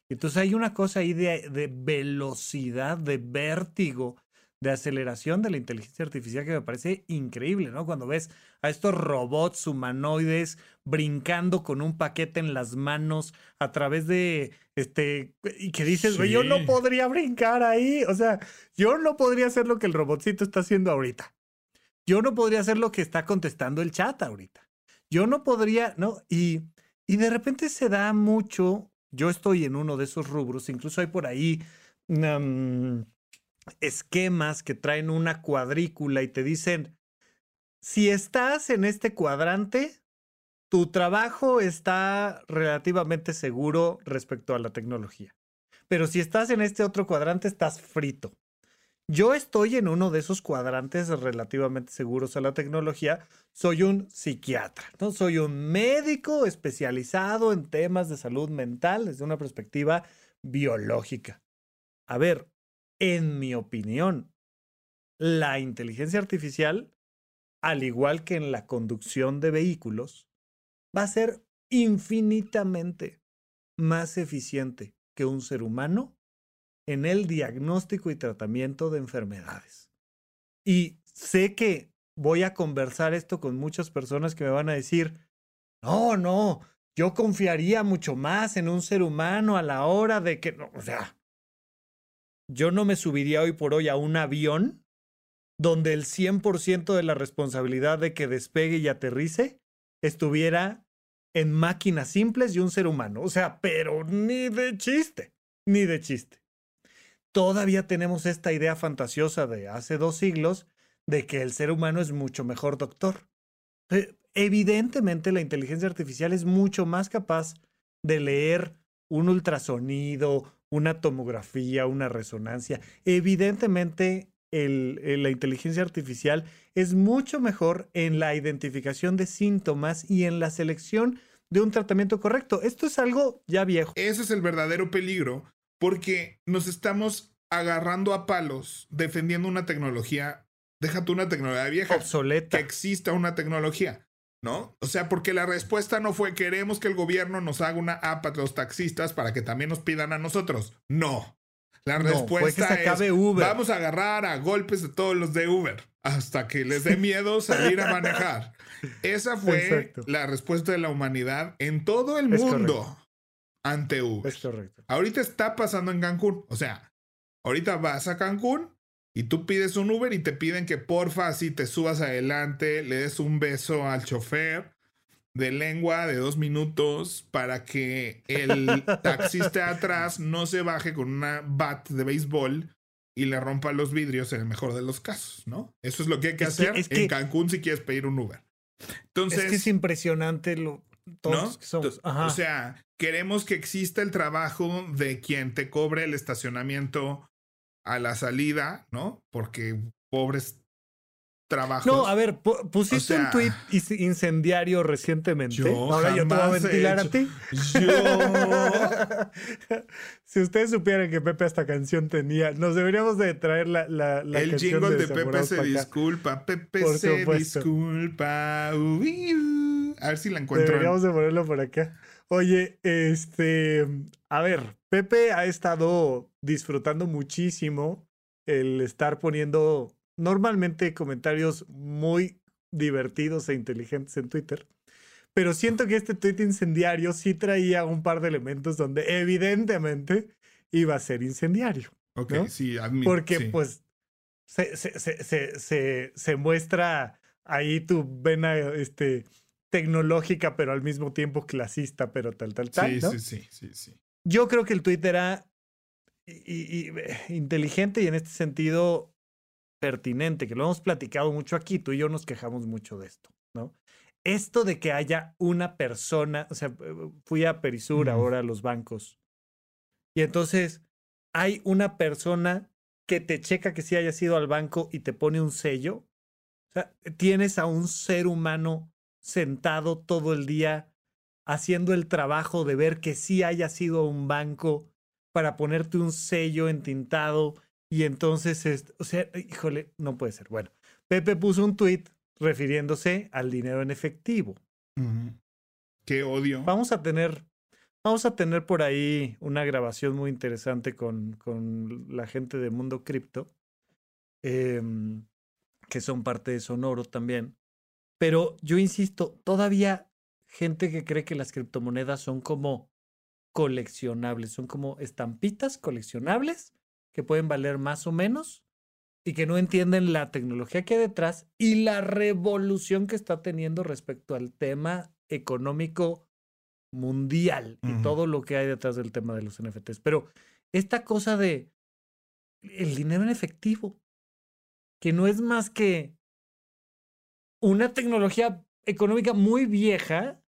Entonces hay una cosa ahí de, de velocidad, de vértigo, de aceleración de la inteligencia artificial que me parece increíble, ¿no? Cuando ves a estos robots humanoides brincando con un paquete en las manos a través de este y que dices, güey, yo no podría brincar ahí, o sea, yo no podría hacer lo que el robotcito está haciendo ahorita. Yo no podría hacer lo que está contestando el chat ahorita. Yo no podría, ¿no? Y y de repente se da mucho, yo estoy en uno de esos rubros, incluso hay por ahí mm, esquemas que traen una cuadrícula y te dicen, si estás en este cuadrante, tu trabajo está relativamente seguro respecto a la tecnología. Pero si estás en este otro cuadrante, estás frito. Yo estoy en uno de esos cuadrantes relativamente seguros a la tecnología. Soy un psiquiatra, ¿no? Soy un médico especializado en temas de salud mental desde una perspectiva biológica. A ver, en mi opinión, la inteligencia artificial, al igual que en la conducción de vehículos, va a ser infinitamente más eficiente que un ser humano en el diagnóstico y tratamiento de enfermedades. Y sé que voy a conversar esto con muchas personas que me van a decir, no, no, yo confiaría mucho más en un ser humano a la hora de que, o sea, yo no me subiría hoy por hoy a un avión donde el 100% de la responsabilidad de que despegue y aterrice estuviera en máquinas simples y un ser humano. O sea, pero ni de chiste, ni de chiste. Todavía tenemos esta idea fantasiosa de hace dos siglos de que el ser humano es mucho mejor doctor. Eh, evidentemente la inteligencia artificial es mucho más capaz de leer un ultrasonido, una tomografía, una resonancia. Evidentemente, la inteligencia artificial es mucho mejor en la identificación de síntomas y en la selección de un tratamiento correcto. Esto es algo ya viejo. Ese es el verdadero peligro porque nos estamos agarrando a palos defendiendo una tecnología, déjate una tecnología vieja, obsoleta. Que exista una tecnología. ¿No? O sea, porque la respuesta no fue queremos que el gobierno nos haga una app a los taxistas para que también nos pidan a nosotros. No. La respuesta es vamos a agarrar a golpes de todos los de Uber hasta que les dé miedo salir a manejar. Esa fue la respuesta de la humanidad en todo el mundo ante Uber. Es correcto. Ahorita está pasando en Cancún. O sea, ahorita vas a Cancún y tú pides un Uber y te piden que porfa así te subas adelante, le des un beso al chofer de lengua de dos minutos para que el taxista atrás no se baje con una bat de béisbol y le rompa los vidrios en el mejor de los casos, ¿no? Eso es lo que hay que hacer en Cancún si quieres pedir un Uber. Entonces, es que es impresionante lo todos que somos. O sea, queremos que exista el trabajo de quien te cobre el estacionamiento a la salida, ¿no? Porque pobres trabajos. No, a ver, pusiste un tweet incendiario recientemente. Ahora yo te voy a ventilar a ti. Yo. si ustedes supieran que Pepe esta canción tenía, nos deberíamos de traer la, la, la El jingle de, Pepe se disculpa. Pepe se disculpa. a ver si la encuentro. Deberíamos de ponerlo por acá. Oye, este, a ver, Pepe ha estado disfrutando muchísimo el estar poniendo normalmente comentarios muy divertidos e inteligentes en Twitter. Pero siento que este tweet incendiario sí traía un par de elementos donde evidentemente iba a ser incendiario. Ok, sí, admito. Porque pues se, se, se, se, se muestra ahí tu vena este, tecnológica, pero al mismo tiempo clasista, pero tal, tal, tal. Sí, sí, sí, sí, sí. Yo creo que el Twitter era y, inteligente y en este sentido pertinente, que lo hemos platicado mucho aquí, tú y yo nos quejamos mucho de esto, ¿no? Esto de que haya una persona, o sea, fui a Perisur ahora a los bancos, y entonces hay una persona que te checa que sí hayas ido al banco y te pone un sello. O sea, tienes a un ser humano sentado todo el día haciendo el trabajo de ver que sí haya sido un banco para ponerte un sello entintado y entonces, o sea, híjole, no puede ser. Bueno, Pepe puso un tweet refiriéndose al dinero en efectivo. Qué odio. Vamos a tener, vamos a tener por ahí una grabación muy interesante con, con la gente de Mundo Cripto, em, que son parte de Sonoro también. Pero yo insisto, todavía gente que cree que las criptomonedas son como coleccionables, son como estampitas coleccionables que pueden valer más o menos y que no entienden la tecnología que hay detrás y la revolución que está teniendo respecto al tema económico mundial y todo lo que hay detrás del tema de los NFTs. Pero esta cosa de el dinero en efectivo, que no es más que una tecnología económica muy vieja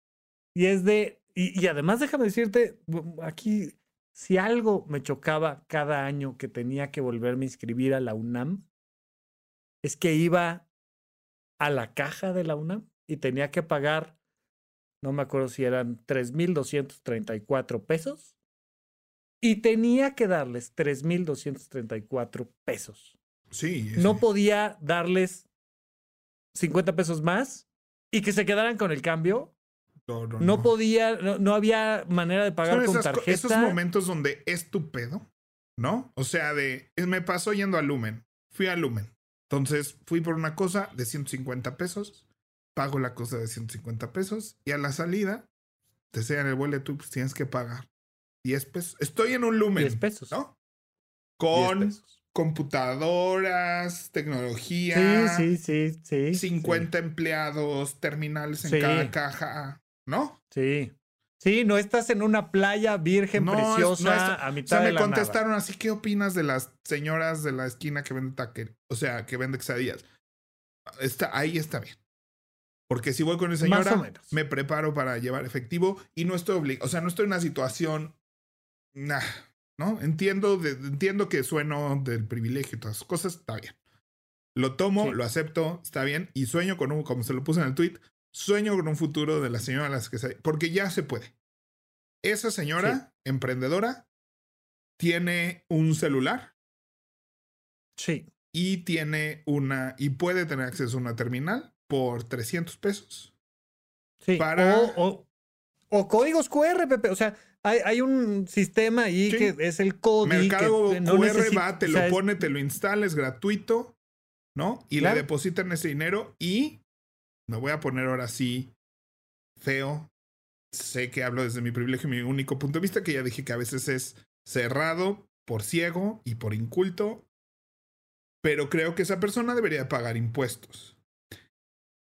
y es de, y, y además déjame decirte, aquí si algo me chocaba cada año que tenía que volverme a inscribir a la UNAM, es que iba a la caja de la UNAM y tenía que pagar, no me acuerdo si eran 3.234 pesos, y tenía que darles 3.234 pesos. Sí. No podía darles 50 pesos más y que se quedaran con el cambio no, podía, no, había manera de pagar con tarjeta. Esos momentos donde es tu pedo, ¿no? O sea, de me pasó yendo a Lumen. Fui a Lumen. Entonces fui por una cosa de 150 pesos, pago la cosa de 150 pesos y a la salida te el boleto, pues tienes que pagar 10 pesos. Estoy en un Lumen. 10 pesos. ¿No? Con computadoras, tecnología. Sí, sí, sí, sí 50 empleados, terminales en cada caja. ¿No? Sí. Sí, no estás en una playa virgen preciosa a mitad o sea, me contestaron así, ¿qué opinas de las señoras de la esquina que venden taquer? O sea, que venden quesadillas. Está, ahí está bien. Porque si voy con esa señora, me preparo para llevar efectivo y no estoy obligado, o sea, no estoy en una situación, nah, ¿no? Entiendo, entiendo que sueno del privilegio y todas esas cosas, está bien. Lo tomo, lo acepto, está bien, y sueño con un, como se lo puse en el tweet, Sueño con un futuro de la señora las que se... Porque ya se puede. Esa señora emprendedora tiene un celular. Sí. Y tiene una... Y puede tener acceso a una terminal por 300 pesos. Sí. Para... O, o, códigos QR, Pepe. O sea, hay, hay un sistema ahí que es el código. Mercado QR va, te lo pone, te lo instala, es gratuito, ¿no? Y le depositan ese dinero y me voy a poner ahora sí feo. Sé que hablo desde mi privilegio, mi único punto de vista, que ya dije que a veces es cerrado por ciego y por inculto, pero creo que esa persona debería pagar impuestos.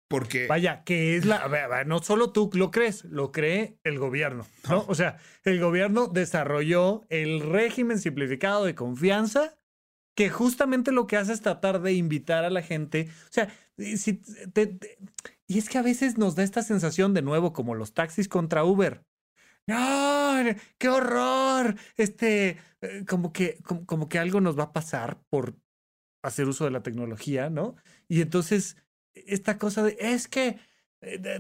Porque... Vaya, que es la... no solo tú lo crees, lo cree el gobierno, ¿no? O sea, el gobierno desarrolló el régimen simplificado de confianza que justamente lo que hace es tratar de invitar a la gente. O sea, si y es que a veces nos da esta sensación de nuevo como los taxis contra Uber. ¡No! ¡Qué horror! Este, eh, como que, como, que algo nos va a pasar por hacer uso de la tecnología, ¿no? Y entonces, esta cosa de, es que eh,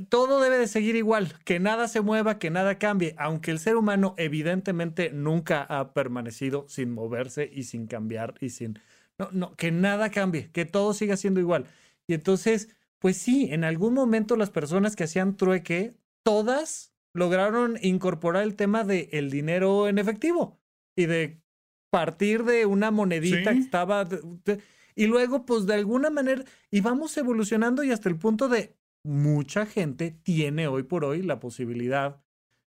todo debe de seguir igual, que nada se mueva, que nada cambie, aunque el ser humano evidentemente nunca ha permanecido sin moverse y sin cambiar y sin... No, no, que nada cambie, que todo siga siendo igual. Y entonces, pues sí, en algún momento las personas que hacían trueque, todas lograron incorporar el tema del el dinero en efectivo y de partir de una monedita que estaba... Y luego, pues de alguna manera, y vamos evolucionando y hasta el punto de mucha gente tiene hoy por hoy la posibilidad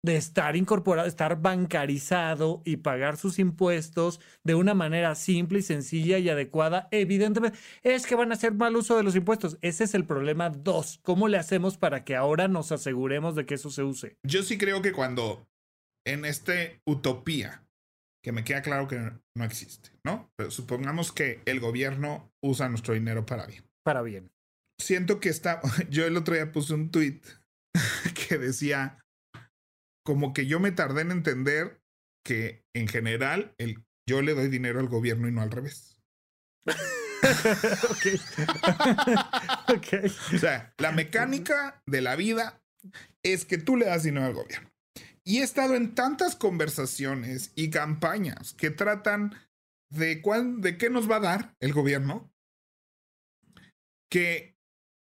de estar incorporado, estar bancarizado y pagar sus impuestos de una manera simple y sencilla y adecuada. Evidentemente, es que van a hacer mal uso de los impuestos. Ese es el problema dos. ¿Cómo le hacemos para que ahora nos aseguremos de que eso se use? Yo sí creo que cuando en este utopía, que me queda claro que no existe, ¿no? Pero supongamos que el gobierno usa nuestro dinero para bien. Para bien siento que está. Yo el otro día puse un tweet que decía como que yo me tardé en entender que en general el, yo le doy dinero al gobierno y no al revés. ok. O sea, la mecánica de la vida es que tú le das dinero al gobierno. Y he estado en tantas conversaciones y campañas que tratan de, cuál, de qué nos va a dar el gobierno que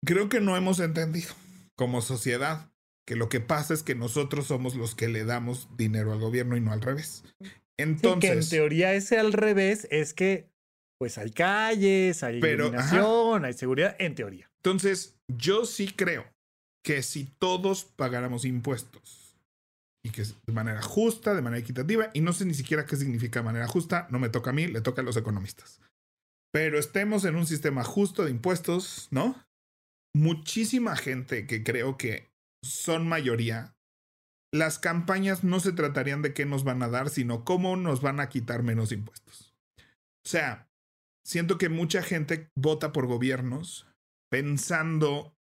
creo que no hemos entendido como sociedad que lo que pasa es que nosotros somos los que le damos dinero al gobierno y no al revés. Entonces, que en teoría ese al revés es que pues hay calles, hay iluminación, hay seguridad, en teoría. Entonces, yo sí creo que si todos pagáramos impuestos y que de manera justa, de manera equitativa, y no sé ni siquiera qué significa manera justa, no me toca a mí, le toca a los economistas. Pero estemos en un sistema justo de impuestos, ¿no? Muchísima gente que creo que son mayoría, las campañas no se tratarían de qué nos van a dar, sino cómo nos van a quitar menos impuestos. O sea, siento que mucha gente vota por gobiernos pensando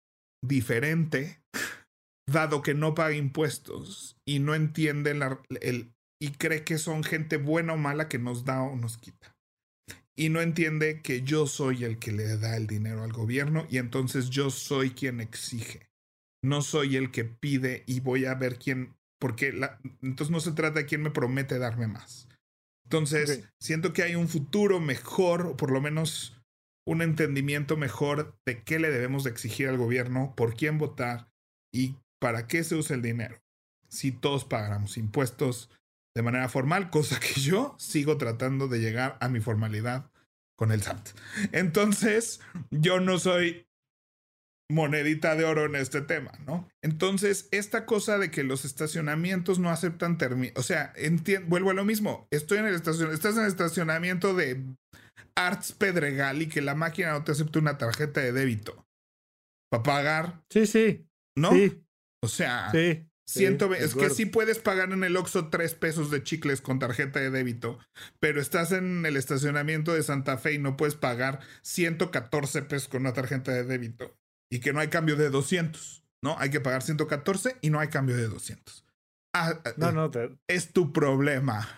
diferente, dado que no paga impuestos y no entiende el, y cree que son gente buena o mala que nos da o nos quita. Y no entiende que yo soy el que le da el dinero al gobierno y entonces yo soy quien exige. No soy el que pide y voy a ver quién, porque la, entonces no se trata de quién me promete darme más. Entonces, siento que hay un futuro mejor, o por lo menos un entendimiento mejor de qué le debemos de exigir al gobierno, por quién votar y para qué se usa el dinero. Si todos pagáramos impuestos de manera formal, cosa que yo sigo tratando de llegar a mi formalidad con el SAT. Entonces, yo no soy monedita de oro en este tema, ¿no? Entonces, esta cosa de que los estacionamientos no aceptan términos, o sea, vuelvo a lo mismo, estoy en el estacionamiento, estás en el estacionamiento de Arts Pedregal y que la máquina no te acepta una tarjeta de débito para pagar. Sí, sí. ¿No? Sí. O sea, sí. Es que sí puedes pagar en el Oxxo tres pesos de chicles con tarjeta de débito, pero estás en el estacionamiento de Santa Fe y no puedes pagar 114 pesos con una tarjeta de débito y que no hay cambio de 200, ¿no? Hay que pagar 114 y no hay cambio de 200. Ah, ah, no, no, es tu problema.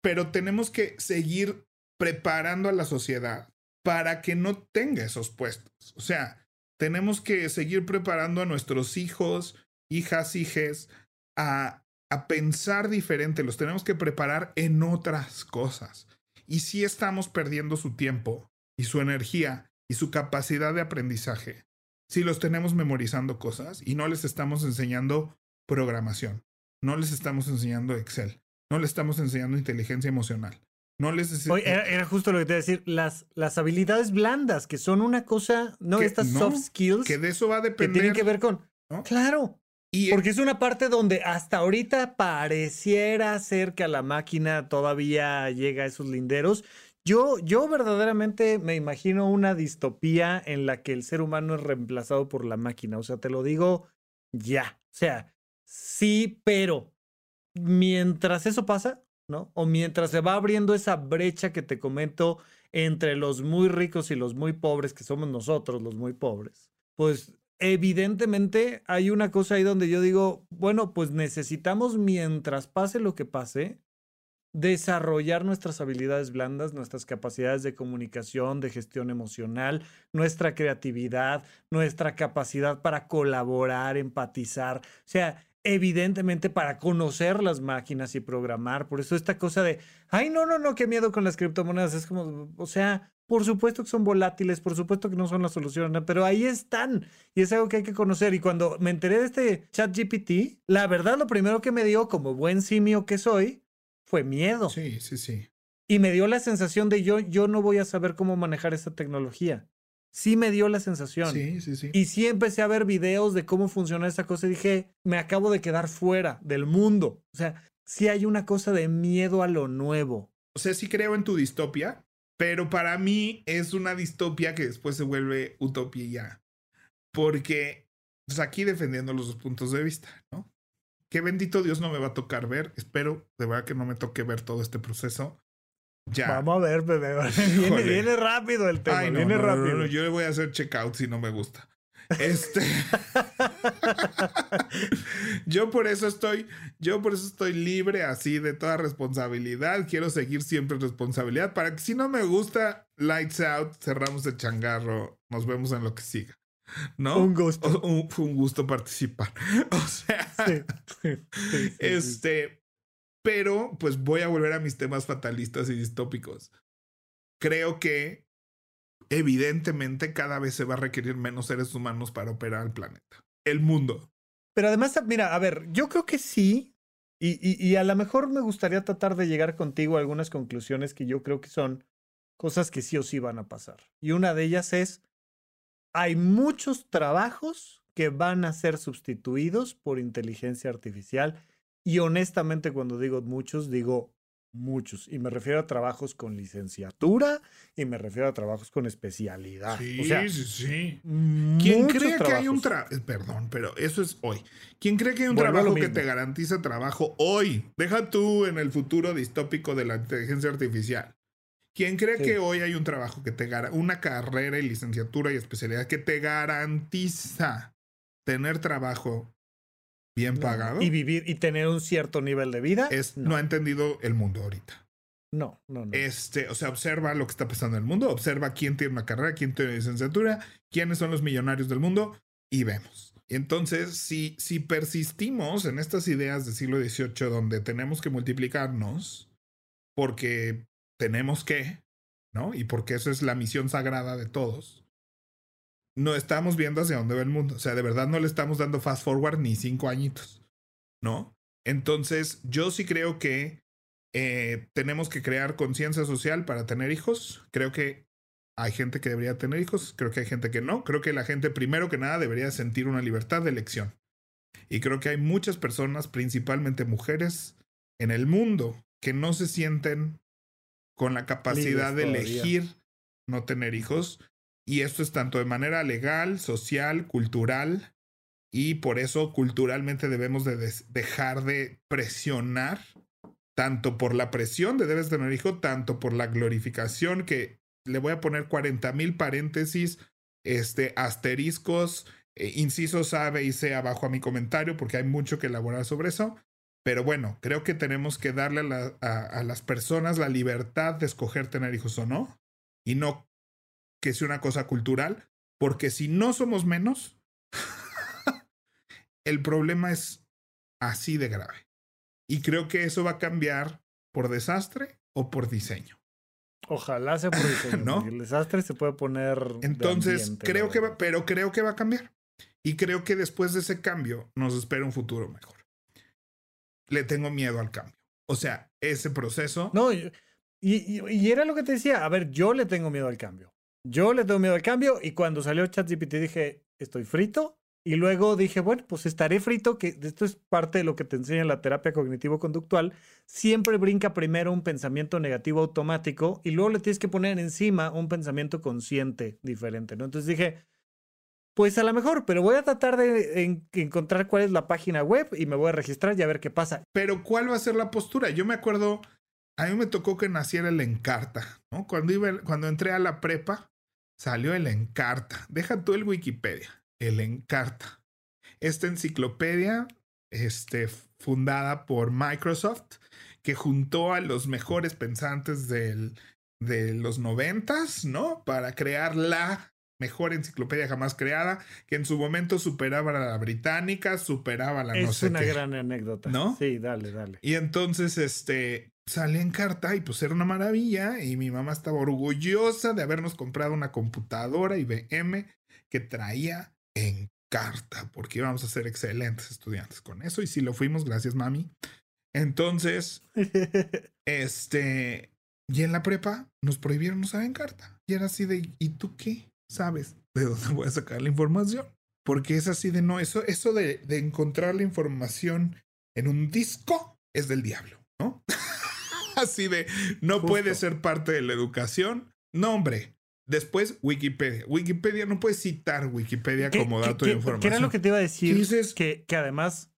Pero tenemos que seguir preparando a la sociedad para que no tenga esos puestos. O sea, tenemos que seguir preparando a nuestros hijos, hijas, hijes a, a pensar diferente. Los tenemos que preparar en otras cosas. Y si estamos perdiendo su tiempo y su energía y su capacidad de aprendizaje si los tenemos memorizando cosas y no les estamos enseñando programación, no les estamos enseñando Excel, no les estamos enseñando inteligencia emocional. No les Oye, era, justo lo que te iba a decir, las, las habilidades blandas, que son una cosa, no estas soft skills. Que de eso va a depender. Que tienen que ver con. Claro. Porque es una parte donde hasta ahorita pareciera ser que a la máquina todavía llega a esos linderos. Yo, yo verdaderamente me imagino una distopía en la que el ser humano es reemplazado por la máquina. O sea, te lo digo ya. O sea, sí, pero mientras eso pasa, ¿no? O mientras se va abriendo esa brecha que te comento entre los muy ricos y los muy pobres, que somos nosotros los muy pobres, pues evidentemente hay una cosa ahí donde yo digo, bueno, pues necesitamos mientras pase lo que pase, desarrollar nuestras habilidades blandas, nuestras capacidades de comunicación, de gestión emocional, nuestra creatividad, nuestra capacidad para colaborar, empatizar, o sea, evidentemente para conocer las máquinas y programar. Por eso esta cosa de, ay, no, no, no, qué miedo con las criptomonedas. Es como, o sea, por supuesto que son volátiles, por supuesto que no son la solución, pero ahí están y es algo que hay que conocer. Y cuando me enteré de este chat GPT, la verdad lo primero que me dio como buen simio que soy fue miedo. Sí, sí, sí. Y me dio la sensación de yo, yo no voy a saber cómo manejar esta tecnología. Sí me dio la sensación. Sí, sí, sí. Y sí empecé a ver videos de cómo funciona esta cosa y dije, me acabo de quedar fuera del mundo. O sea, sí hay una cosa de miedo a lo nuevo. O sea, sí creo en tu distopia, pero para mí es una distopia que después se vuelve utopía ya. Porque, pues aquí defendiendo los dos puntos de vista, ¿no? qué bendito Dios no me va a tocar ver. Espero de verdad que no me toque ver todo este proceso. Ya. Vamos a ver, bebé. Viene, rápido el tema. viene rápido. yo le voy a hacer checkout si no me gusta. Este. yo por eso estoy, yo por eso estoy libre así de toda responsabilidad. Quiero seguir siempre responsabilidad para que si no me gusta, lights out, cerramos el changarro. Nos vemos en lo que siga. ¿No? Un gusto. fue un gusto participar. O sea, este, pero pues voy a volver a mis temas fatalistas y distópicos. Creo que evidentemente cada vez se va a requerir menos seres humanos para operar el planeta, el mundo. Pero además, mira, a ver, yo creo que sí, y, y, y, a lo mejor me gustaría tratar de llegar contigo a algunas conclusiones que yo creo que son cosas que sí o sí van a pasar. Y una de ellas es, hay muchos trabajos que van a ser sustituidos por inteligencia artificial. Y honestamente, cuando digo muchos, digo muchos. Y me refiero a trabajos con licenciatura y me refiero a trabajos con especialidad. Sí, sí, sí. ¿Quién cree que hay un trabajo? Perdón, pero eso es hoy. ¿Quién cree que hay un trabajo que te garantiza trabajo hoy? Deja tú en el futuro distópico de la inteligencia artificial. ¿Quién cree que hoy hay un trabajo que te garantiza, una carrera y licenciatura y especialidad que te garantiza tener trabajo bien pagado. Y vivir y tener un cierto nivel de vida. Es, no. ha entendido el mundo ahorita. No, no, no. Este, o sea, observa lo que está pasando en el mundo, observa quién tiene una carrera, quién tiene licenciatura, quiénes son los millonarios del mundo y vemos. Entonces, si, si persistimos en estas ideas del siglo XVIII donde tenemos que multiplicarnos porque tenemos que, ¿no? Y porque eso es la misión sagrada de todos, no estamos viendo hacia dónde va el mundo. O sea, de verdad no le estamos dando fast forward ni cinco añitos, ¿no? Entonces, yo sí creo que eh, tenemos que crear conciencia social para tener hijos. Creo que hay gente que debería tener hijos, creo que hay gente que no. Creo que la gente, primero que nada, debería sentir una libertad de elección. Y creo que hay muchas personas, principalmente mujeres, en el mundo que no se sienten con la capacidad de elegir no tener hijos y esto es tanto de manera legal, social, cultural, y por eso culturalmente debemos de dejar de presionar, tanto por la presión de debes tener hijo, tanto por la glorificación que le voy a poner 40 mil paréntesis, este, asteriscos, eh, incisos A, y C abajo a mi comentario, porque hay mucho que elaborar sobre eso. Pero bueno, creo que tenemos que darle a las personas la libertad de escoger tener hijos o no, y no que sea una cosa cultural, porque si no somos menos, el problema es así de grave. Y creo que eso va a cambiar por desastre o por diseño. Ojalá sea por diseño. ¿No? El desastre se puede poner. Entonces, creo que va, pero creo que va a cambiar. Y creo que después de ese cambio nos espera un futuro mejor. Le tengo miedo al cambio. O sea, ese proceso. No, y, y, era lo que te decía. A ver, yo le tengo miedo al cambio. Yo le tengo miedo al cambio y cuando salió ChatGPT dije, estoy frito. Y luego dije, bueno, pues estaré frito, que esto es parte de lo que te enseña la terapia cognitivo-conductual. Siempre brinca primero un pensamiento negativo automático y luego le tienes que poner encima un pensamiento consciente diferente, ¿no? Entonces dije, pues a lo mejor, pero voy a tratar de encontrar cuál es la página web y me voy a registrar y a ver qué pasa. Pero ¿cuál va a ser la postura? Yo me acuerdo, a mí me tocó que naciera el Encarta, ¿no? Cuando, iba, cuando entré a la prepa, salió el Encarta. Deja tú el Wikipedia, el Encarta. Esta enciclopedia, este, fundada por Microsoft, que juntó a los mejores pensantes del, de los noventas, ¿no? Para crear la mejor enciclopedia jamás creada, que en su momento superaba a la británica, superaba a la es no sé una gran anécdota. ¿No? Sí, dale, dale. Y entonces, este, salí en carta y pues era una maravilla y mi mamá estaba orgullosa de habernos comprado una computadora IBM que traía en carta porque íbamos a ser excelentes estudiantes con eso y si lo fuimos, gracias mami. Entonces, este, y en la prepa nos prohibieron usar en carta y era así de, ¿y tú qué? ¿Sabes de dónde voy a sacar la información? Porque es así de no, eso, eso de, de encontrar la información en un disco es del diablo, ¿no? Así de, no puede ser parte de la educación. No, hombre. Después, Wikipedia. Wikipedia no puede citar Wikipedia como dato de información. ¿Qué era lo que te iba a decir? Que, que además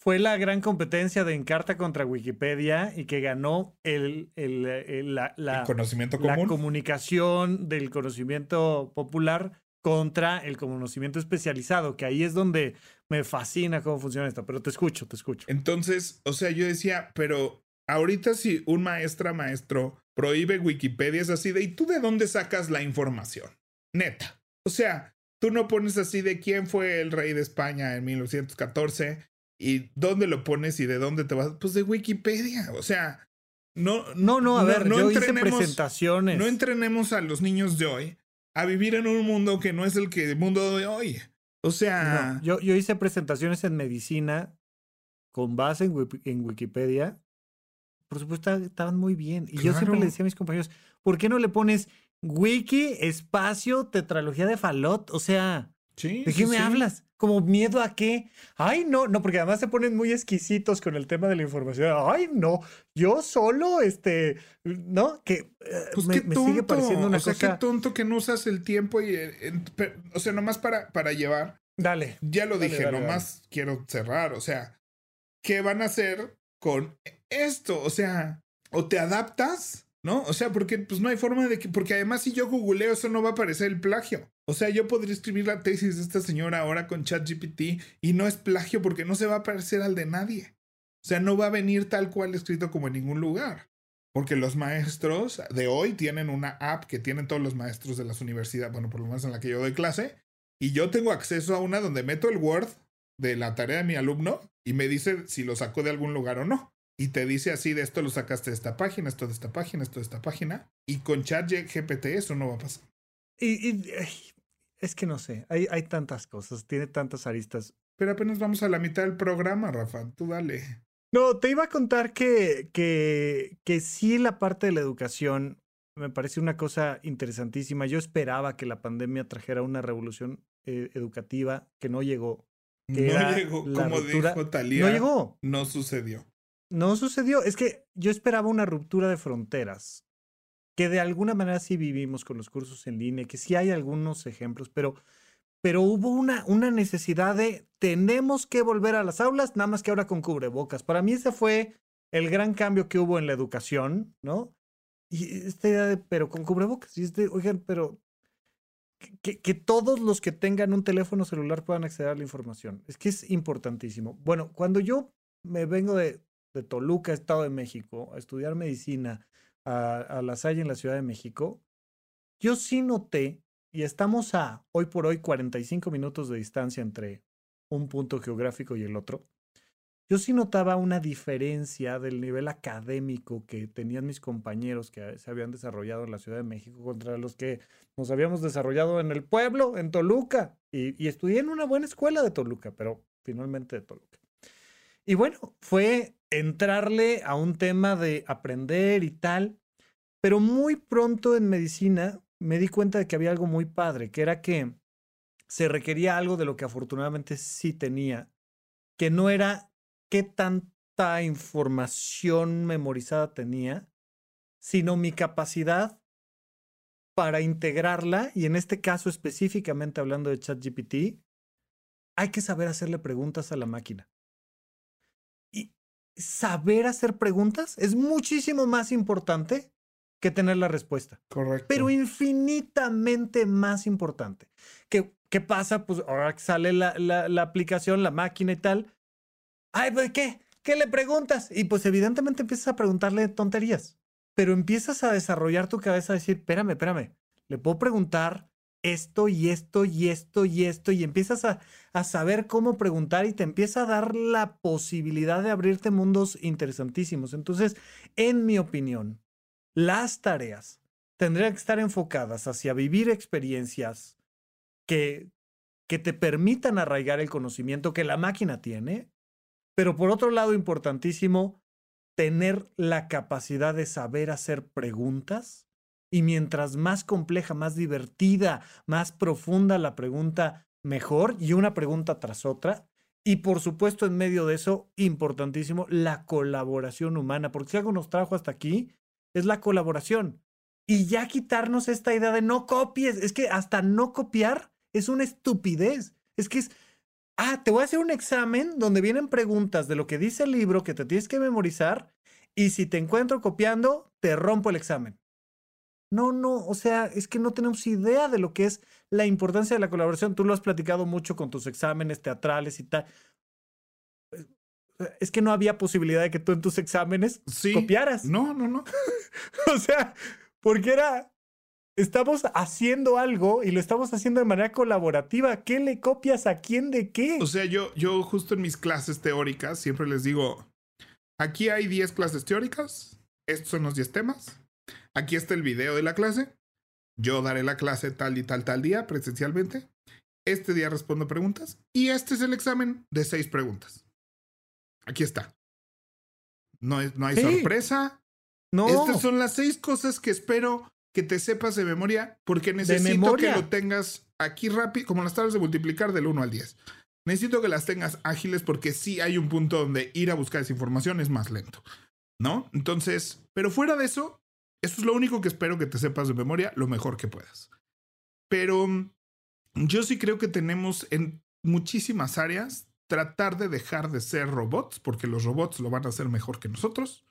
fue la gran competencia de Encarta contra Wikipedia y que ganó el, el, la, la, conocimiento común. La comunicación del conocimiento popular contra el conocimiento especializado, que ahí es donde me fascina cómo funciona esto, pero te escucho, te escucho. Entonces, o sea, yo decía, pero ahorita si un maestra maestro prohíbe Wikipedia es así de, ¿y tú de dónde sacas la información? Neta. O sea, tú no pones así de quién fue el rey de España en 1914 y dónde lo pones y de dónde te vas. Pues de Wikipedia. O sea, no. No, no, a ver, no yo hice presentaciones. No entrenemos a los niños de hoy a vivir en un mundo que no es el que el mundo de hoy. O sea. yo, yo hice presentaciones en medicina con base en, en Wikipedia. Por supuesto, estaban muy bien. Y yo siempre le decía a mis compañeros, ¿por qué no le pones wiki, espacio, tetralogía de Falot? O sea, ¿de qué me hablas? ¿Como miedo a qué? Ay, no, no, porque además se ponen muy exquisitos con el tema de la información. Ay, no, yo solo, este, ¿no? Que eh, pues me, sigue pareciendo una o sea, qué tonto que no usas el tiempo y, eh, o sea, nomás para, para llevar. Dale. Ya lo dije, nomás quiero cerrar, o sea, ¿qué van a hacer con esto? O sea, o te adaptas ¿no? O sea, porque pues no hay forma de que, porque además si yo googleo eso no va a aparecer el plagio. O sea, yo podría escribir la tesis de esta señora ahora con ChatGPT y no es plagio porque no se va a parecer al de nadie. O sea, no va a venir tal cual escrito como en ningún lugar. Porque los maestros de hoy tienen una app que tienen todos los maestros de las universidades, bueno, por lo menos en la que yo doy clase, y yo tengo acceso a una donde meto el Word de la tarea de mi alumno y me dice si lo sacó de algún lugar o no y te dice así de esto lo sacaste de esta página, esto de esta página, esto de esta página. Y con chat GPT eso no va a pasar. Y, es que no sé, hay, hay tantas cosas, tiene tantas aristas. Pero apenas vamos a la mitad del programa, Rafa, tú dale. No, te iba a contar que, que, que sí la parte de la educación me parece una cosa interesantísima. Yo esperaba que la pandemia trajera una revolución eh, educativa que no llegó. no llegó, como dijo Talía. No llegó. No sucedió. No sucedió. Es que yo esperaba una ruptura de fronteras, que de alguna manera sí vivimos con los cursos en línea, que sí hay algunos ejemplos, pero, pero hubo una, una necesidad de tenemos que volver a las aulas, nada más que ahora con cubrebocas. Para mí ese fue el gran cambio que hubo en la educación, ¿no? Y esta idea de, pero con cubrebocas, y este, oigan, pero que, que, todos los que tengan un teléfono celular puedan acceder a la información. Es que es importantísimo. Bueno, cuando yo me vengo de, de Toluca, Estado de México, a estudiar medicina a, La Salle en la Ciudad de México, yo sí noté, y estamos a hoy por hoy 45 minutos de distancia entre un punto geográfico y el otro, yo sí notaba una diferencia del nivel académico que tenían mis compañeros que se habían desarrollado en la Ciudad de México contra los que nos habíamos desarrollado en el pueblo, en Toluca. Y, y estudié en una buena escuela de Toluca, pero finalmente de Toluca. Y bueno, fue entrarle a un tema de aprender y tal, pero muy pronto en medicina me di cuenta de que había algo muy padre, que era que se requería algo de lo que afortunadamente sí tenía, que no era qué tanta información memorizada tenía, sino mi capacidad para integrarla, y en este caso específicamente hablando de ChatGPT, hay que saber hacerle preguntas a la máquina saber hacer preguntas es muchísimo más importante que tener la respuesta. Correcto. Pero infinitamente más importante. ¿Qué, qué pasa? Pues ahora que sale la, la, aplicación, la máquina y tal. Ay, pues ¿qué? ¿Qué le preguntas? Y pues evidentemente empiezas a preguntarle tonterías. Pero empiezas a desarrollar tu cabeza a decir, espérame, espérame. Le puedo preguntar esto y esto y esto y esto y empiezas a, a, saber cómo preguntar y te empieza a dar la posibilidad de abrirte mundos interesantísimos. Entonces, en mi opinión, las tareas tendrían que estar enfocadas hacia vivir experiencias que, que te permitan arraigar el conocimiento que la máquina tiene, pero por otro lado, importantísimo, tener la capacidad de saber hacer preguntas y mientras más compleja, más divertida, más profunda la pregunta, mejor. Y una pregunta tras otra. Y por supuesto, en medio de eso, importantísimo, la colaboración humana. Porque si algo nos trajo hasta aquí, es la colaboración. Y ya quitarnos esta idea de no copies. Es que hasta no copiar es una estupidez. Es que es, ah, te voy a hacer un examen donde vienen preguntas de lo que dice el libro que te tienes que memorizar. Y si te encuentro copiando, te rompo el examen. No, no, o sea, es que no tenemos idea de lo que es la importancia de la colaboración. Tú lo has platicado mucho con tus exámenes teatrales y tal. Eh, es que no había posibilidad de que tú en tus exámenes copiaras. No, no, no. o sea, porque era. Estamos haciendo algo y lo estamos haciendo de manera colaborativa. ¿Qué le copias a quién de qué? O sea, yo, yo justo en mis clases teóricas siempre les digo, aquí hay 10 clases teóricas, estos son los 10 temas, aquí está el video de la clase, yo daré la clase tal y tal tal día presencialmente, este día respondo preguntas y este es el examen de 6 preguntas. Aquí está. No, es, no hay sorpresa. No. Estas son las seis cosas que espero que te sepas de memoria porque necesito que lo tengas aquí rápido, como las tablas de multiplicar del 1 al 10. Necesito que las tengas ágiles porque sí hay un punto donde ir a buscar esa información es más lento, ¿no? Entonces, pero fuera de eso, eso es lo único que espero que te sepas de memoria lo mejor que puedas. Pero mm, yo sí creo que tenemos en muchísimas áreas tratar de dejar de ser robots, porque los robots lo van a hacer mejor que nosotros.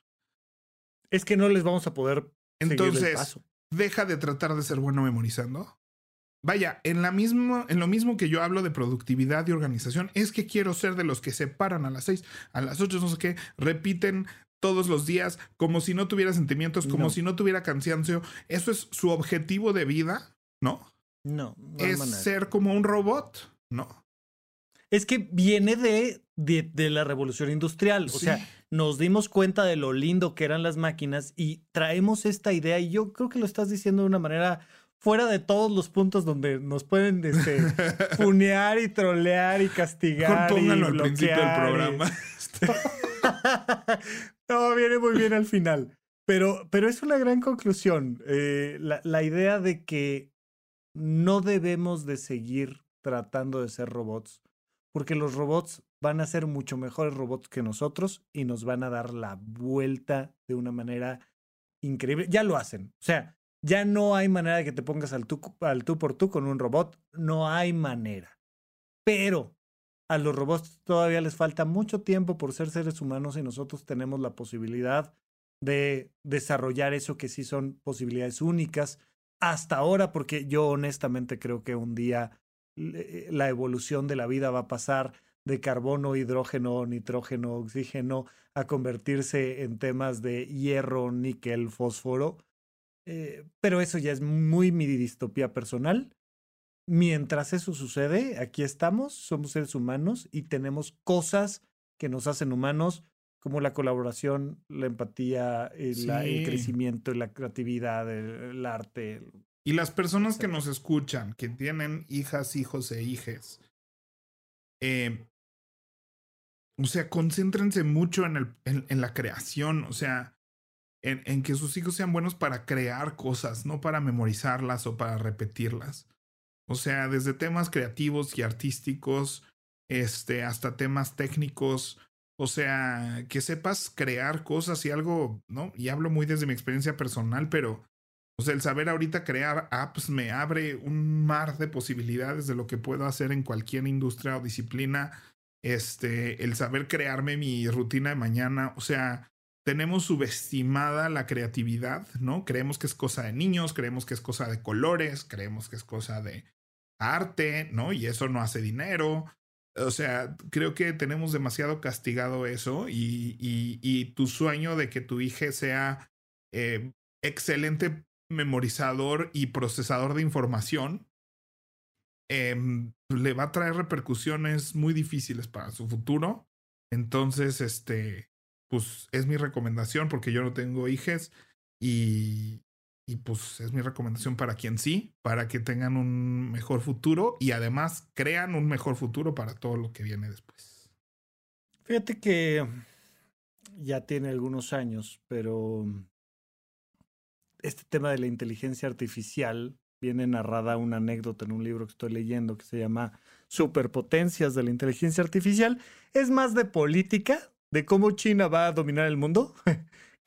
Es que no les vamos a poder. Entonces, deja de tratar de ser bueno memorizando. Vaya, en, la misma, en lo mismo que yo hablo de productividad y organización, es que quiero ser de los que se paran a las seis, a las ocho, no sé qué, repiten todos los días como si no tuviera sentimientos, como si no tuviera cansancio. Eso es su objetivo de vida, ¿no? No. es ser como un robot, ¿no? Es que viene de, de, la revolución industrial. O sea, nos dimos cuenta de lo lindo que eran las máquinas y traemos esta idea. Y yo creo que lo estás diciendo de una manera fuera de todos los puntos donde nos pueden este, funear y trolear y castigar. Pónganlo al principio del programa. no, viene muy bien al final. Pero, pero es una gran conclusión. Eh, la, la idea de que no debemos de seguir tratando de ser robots porque los robots van a ser mucho mejores robots que nosotros y nos van a dar la vuelta de una manera increíble. Ya lo hacen. O sea, ya no hay manera de que te pongas al tú, al tú por tú con un robot. No hay manera. Pero a los robots todavía les falta mucho tiempo por ser seres humanos y nosotros tenemos la posibilidad de desarrollar eso que sí son posibilidades únicas hasta ahora, porque yo honestamente creo que un día la evolución de la vida va a pasar de carbono, hidrógeno, nitrógeno, oxígeno, a convertirse en temas de hierro, níquel, fósforo. Eh, pero eso ya es muy mi distopía personal. Mientras eso sucede, aquí estamos, somos seres humanos y tenemos cosas que nos hacen humanos, como la colaboración, la empatía, el, el crecimiento, la creatividad, el arte, y las personas que nos escuchan, que tienen hijas, hijos e hijes, eh, o sea, concéntrense mucho en, el, en, la creación, o sea, en, en, que sus hijos sean buenos para crear cosas, no para memorizarlas o para repetirlas. O sea, desde temas creativos y artísticos, este, hasta temas técnicos, o sea, que sepas crear cosas y algo, ¿no? Y hablo muy desde mi experiencia personal, pero o sea, el saber ahorita crear apps me abre un mar de posibilidades de lo que puedo hacer en cualquier industria o disciplina. Este, el saber crearme mi rutina de mañana, o sea, tenemos subestimada la creatividad, ¿no? Creemos que es cosa de niños, creemos que es cosa de colores, creemos que es cosa de arte, ¿no? Y eso no hace dinero. O sea, creo que tenemos demasiado castigado eso y, y, tu sueño de que tu hija sea eh, excelente memorizador y procesador de información, em, le va a traer repercusiones muy difíciles para su futuro. Entonces, este, pues es mi recomendación porque yo no tengo hijos y, y pues es mi recomendación para quien sí, para que tengan un mejor futuro y además crean un mejor futuro para todo lo que viene después. Fíjate que ya tiene algunos años, pero este tema de la inteligencia artificial viene narrada una anécdota en un libro que estoy leyendo que se llama Superpotencias de la inteligencia artificial. Es más de política, de cómo China va a dominar el mundo,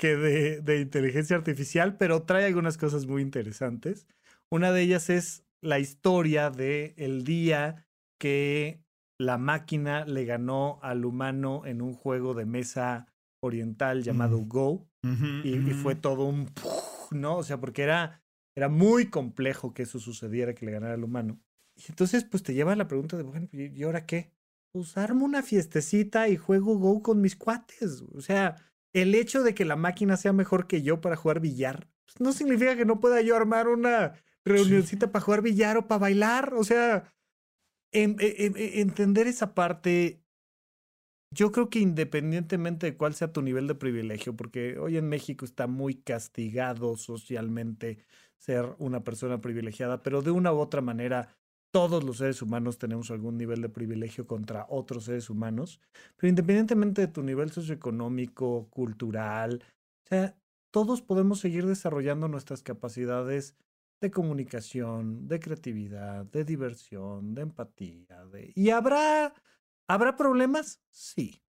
que de, de inteligencia artificial, pero trae algunas cosas muy interesantes. Una de ellas es la historia de el día que la máquina le ganó al humano en un juego de mesa oriental llamado mm. Go. y, fue todo un ¿no? O sea, porque era, era muy complejo que eso sucediera, que le ganara al humano. Y entonces, pues te lleva a la pregunta de, bueno, ¿y ahora qué? Pues armo una fiestecita y juego Go con mis cuates. O sea, el hecho de que la máquina sea mejor que yo para jugar billar, pues, no significa que no pueda yo armar una reunioncita para jugar billar o para bailar. O sea, en, en, entender esa parte, yo creo que independientemente de cuál sea tu nivel de privilegio, porque hoy en México está muy castigado socialmente ser una persona privilegiada, pero de una u otra manera todos los seres humanos tenemos algún nivel de privilegio contra otros seres humanos, pero independientemente de tu nivel socioeconómico, cultural, o sea, todos podemos seguir desarrollando nuestras capacidades de comunicación, de creatividad, de diversión, de empatía. ¿Y habrá, habrá problemas? Sí.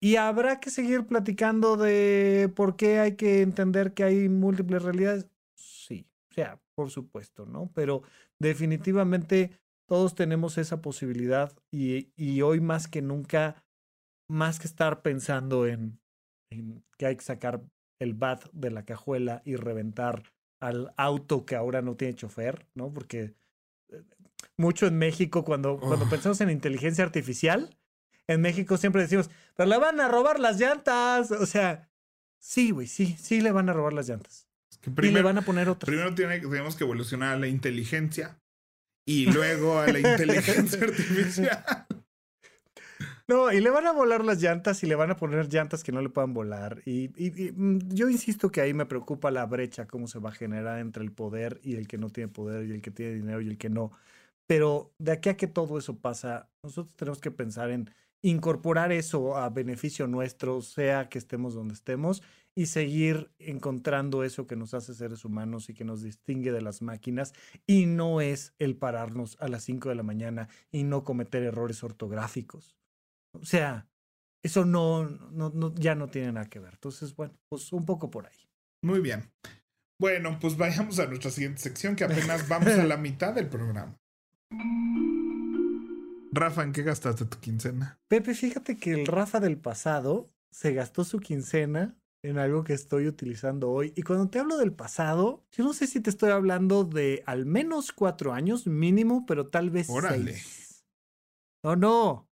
¿Y habrá que seguir platicando de por qué hay que entender que hay múltiples realidades? Sí. O sea, por supuesto, ¿no? Pero definitivamente todos tenemos esa posibilidad y, hoy más que nunca, más que estar pensando en, que hay que sacar el bat de la cajuela y reventar al auto que ahora no tiene chofer, ¿no? Porque eh, mucho en México, cuando, cuando pensamos en inteligencia artificial, en México siempre decimos, pero le van a robar las llantas. O sea, sí, güey, sí, sí le van a robar las llantas y le van a poner otras. Primero tiene, tenemos que evolucionar a la inteligencia y luego a la inteligencia artificial. No, y le van a volar las llantas y le van a poner llantas que no le puedan volar. Y, mm, yo insisto que ahí me preocupa la brecha, cómo se va a generar entre el poder y el que no tiene poder y el que tiene dinero y el que no. Pero de aquí a que todo eso pasa, nosotros tenemos que pensar en incorporar eso a beneficio nuestro, sea que estemos donde estemos, y seguir encontrando eso que nos hace seres humanos y que nos distingue de las máquinas y no es el pararnos a las 5 de la mañana y no cometer errores ortográficos. O sea, eso no, no, ya no tiene nada que ver. Entonces, bueno, pues un poco por ahí. Muy bien. Bueno, pues vayamos a nuestra siguiente sección que apenas vamos a la mitad del programa. Rafa, ¿en qué gastaste tu quincena? Pepe, fíjate que el Rafa del pasado se gastó su quincena en algo que estoy utilizando hoy. Y cuando te hablo del pasado, yo no sé si te estoy hablando de al menos cuatro años mínimo, pero tal vez Órale. seis. No, no.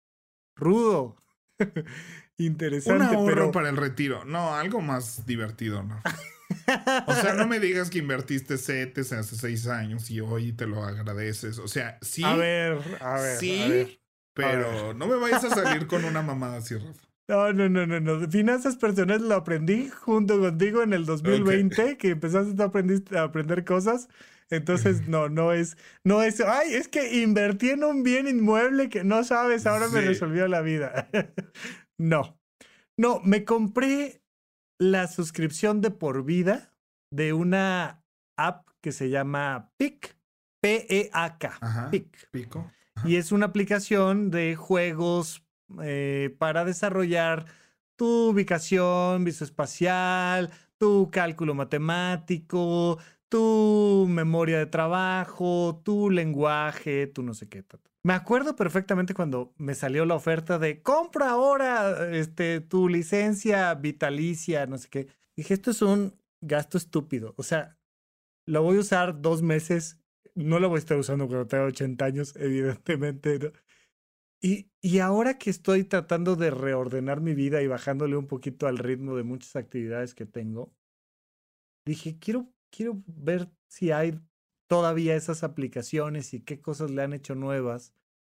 Rudo. Interesante. Un ahorro para el retiro. No, algo más divertido, ¿no? o sea, no me digas que invertiste CETES hace seis años y hoy te lo agradeces. O sea, sí. A ver, a ver. Sí, pero no me vayas a salir con una mamada así, Rafa. No, no, no, no, no. Finanzas personales lo aprendí junto contigo en el 2020, que empezaste a aprender, a aprender cosas. Entonces, no, no es, no es, ay, es que invertí en un bien inmueble que no sabes, ahora me resolvió la vida. no, no, me compré la suscripción de por vida de una app que se llama PIC, P-E-A-K, PIC. Pico. Y es una aplicación de juegos eh, para desarrollar tu ubicación visoespacial, tu cálculo matemático, tu memoria de trabajo, tu lenguaje, tu no sé qué. Me acuerdo perfectamente cuando me salió la oferta de compra ahora este, tu licencia vitalicia, no sé qué. Dije, esto es un gasto estúpido. O sea, lo voy a usar dos meses. No lo voy a estar usando cuando tenga 80 años, evidentemente. Y, y ahora que estoy tratando de reordenar mi vida y bajándole un poquito al ritmo de muchas actividades que tengo, dije, quiero, quiero ver si hay todavía esas aplicaciones y qué cosas le han hecho nuevas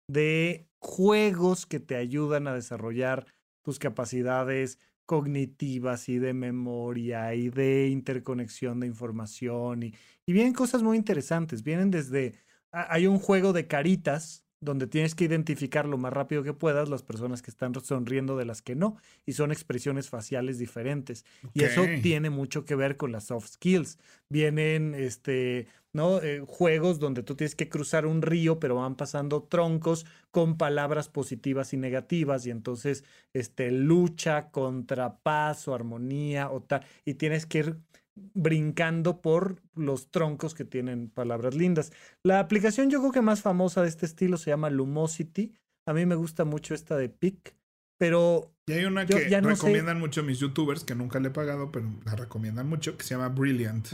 de juegos que te ayudan a desarrollar tus capacidades cognitivas y de memoria y de interconexión de información y, y vienen cosas muy interesantes. Vienen desde, hay un juego de caritas donde tienes que identificar lo más rápido que puedas las personas que están sonriendo de las que no, y son expresiones faciales diferentes. Y eso tiene mucho que ver con las soft skills. Vienen este, ¿no? Eh, juegos donde tú tienes que cruzar un río, pero van pasando troncos con palabras positivas y negativas, y entonces este, lucha contra paz o armonía o tal, y tienes que ir brincando por los troncos que tienen palabras lindas. La aplicación yo creo que más famosa de este estilo se llama Lumosity. A mí me gusta mucho esta de PIC, pero... Y hay una que recomiendan mucho mis youtubers, que nunca le he pagado, pero la recomiendan mucho, que se llama Brilliant.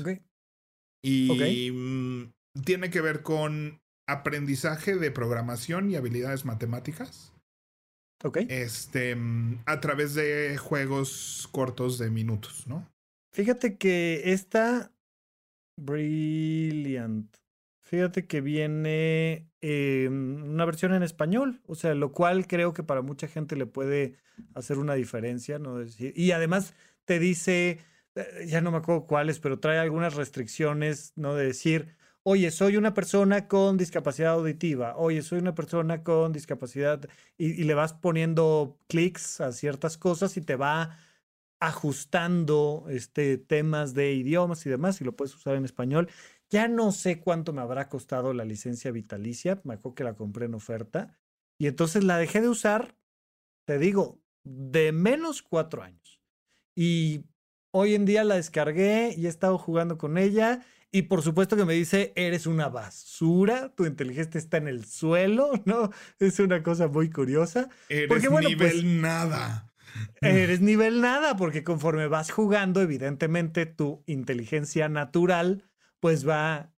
Y mm, tiene que ver con aprendizaje de programación y habilidades matemáticas. Ok. Este, mm, a través de juegos cortos de minutos, ¿no? Fíjate que esta Brilliant. Fíjate que viene eh, una versión en español, o sea, lo cual creo que para mucha gente le puede hacer una diferencia, ¿no? y además te dice, eh, ya no me acuerdo cuáles, pero trae algunas restricciones, ¿no? De decir, oye, soy una persona con discapacidad auditiva, oye, soy una persona con discapacidad, y, y le vas poniendo clics a ciertas cosas y te va ajustando este, temas de idiomas y demás, y lo puedes usar en español. Ya no sé cuánto me habrá costado la licencia vitalicia, me acuerdo que la compré en oferta, y entonces la dejé de usar, te digo, de menos cuatro años. Y hoy en día la descargué y he estado jugando con ella. Y por supuesto que me dice, eres una basura, tu inteligencia está en el suelo, ¿no? Es una cosa muy curiosa. Eres porque, bueno, nivel pues, nada. Eres nivel nada, porque conforme vas jugando, evidentemente tu inteligencia natural pues va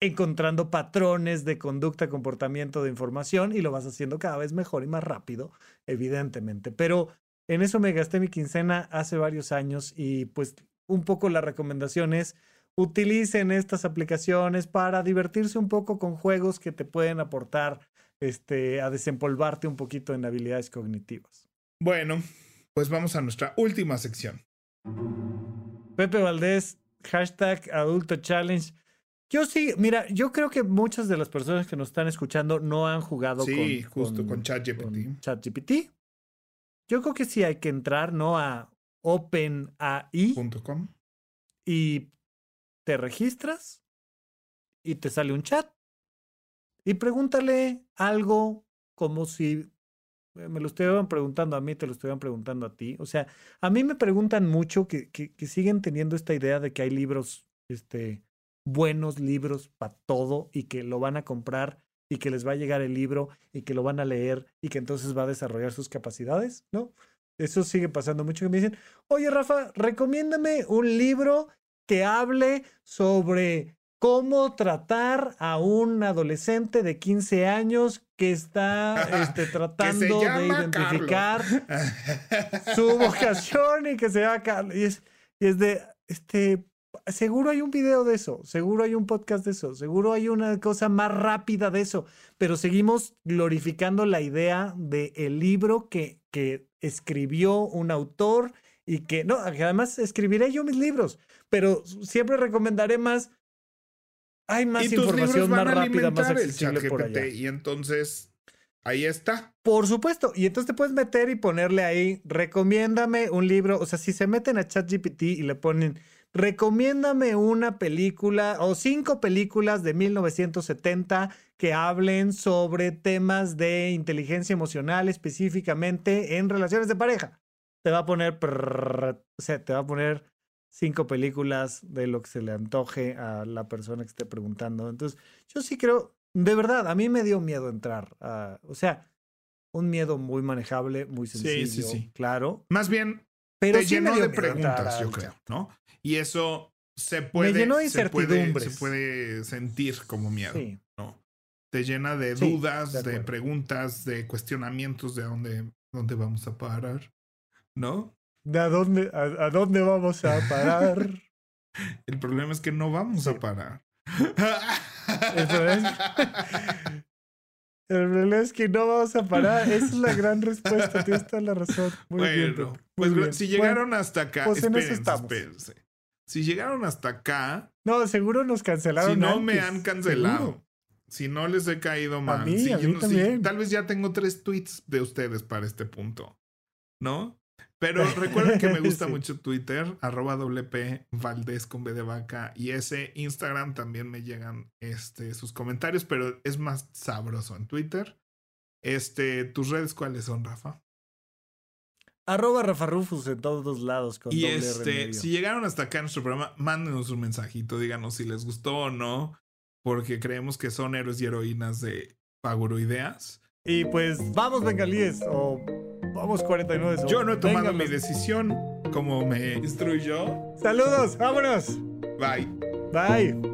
encontrando patrones de conducta, comportamiento, de información y lo vas haciendo cada vez mejor y más rápido, evidentemente. Pero en eso me gasté mi quincena hace varios años y pues un poco la recomendación es utilicen estas aplicaciones para divertirse un poco con juegos que te pueden aportar este, a desempolvarte un poquito en habilidades cognitivas. Bueno, pues vamos a nuestra última sección. Pepe Valdés, hashtag adulto challenge. Yo sí, mira, yo creo que muchas de las personas que nos están escuchando no han jugado sí, justo con ChatGPT. ChatGPT. Yo creo que sí hay que entrar, ¿no? A openai.com y te registras y te sale un chat y pregúntale algo como si me lo estuvieran preguntando a mí, te lo estuvieran preguntando a ti. O sea, a mí me preguntan mucho que, que, siguen teniendo esta idea de que hay libros, este, buenos libros para todo y que lo van a comprar y que les va a llegar el libro y que lo van a leer y que entonces va a desarrollar sus capacidades, ¿no? Eso sigue pasando mucho que me dicen, oye Rafa, recomiéndame un libro que hable sobre cómo tratar a un adolescente de 15 años que está este, tratando de identificar su vocación y que se llama Carlos. Y es, y es de, este, seguro hay un video de eso, seguro hay un podcast de eso, seguro hay una cosa más rápida de eso, pero seguimos glorificando la idea del el libro que, que escribió un autor y que, no, además escribiré yo mis libros, pero siempre recomendaré más hay más información más rápida, más accesible por allá. Y entonces ahí está. Por supuesto. Y entonces te puedes meter y ponerle ahí, recomiéndame un libro. O sea, si se meten a ChatGPT y le ponen, recomiéndame una película o cinco películas de 1970 que hablen sobre temas de inteligencia emocional específicamente en relaciones de pareja. Te va a poner, o sea, te va a poner cinco películas de lo que se le antoje a la persona que esté preguntando. Entonces, yo sí creo, de verdad, a mí me dio miedo entrar. A, o sea, un miedo muy manejable, muy sencillo, sí, sí, sí. claro. Más bien, pero te llenó de preguntas, yo creo, ¿no? Y eso se puede, me llenó de se puede, se puede sentir como miedo, ¿no? Te llena de dudas, de, preguntas, de cuestionamientos de dónde, dónde vamos a parar, ¿no? ¿De a dónde, a, dónde vamos a parar? El problema es que no vamos a parar. El problema, es... que no vamos a parar. Esa es la gran respuesta. Tienes toda la razón. Muy bueno, pues si llegaron hasta acá, pues espérense, Si llegaron hasta acá. No, seguro nos cancelaron. Si no me han cancelado. Si no les he caído mal. A mí, a mí tal vez ya tengo tres tweets de ustedes para este punto. ¿No? Pero recuerden que me gusta mucho Twitter, arroba WP Valdés con B de vaca y ese Instagram también me llegan este, sus comentarios, pero es más sabroso en Twitter. Este, ¿tus redes cuáles son, Rafa? Arroba Rafa Rufus en todos lados. Con y este, si llegaron hasta acá en nuestro programa, mándenos un mensajito, díganos si les gustó o no, porque creemos que son héroes y heroínas de Paguro Ideas. Y pues vamos, bengalíes, o Vamos 49. Yo no he tomado mi decisión como me instruyó. Saludos, vámonos. Bye. Bye.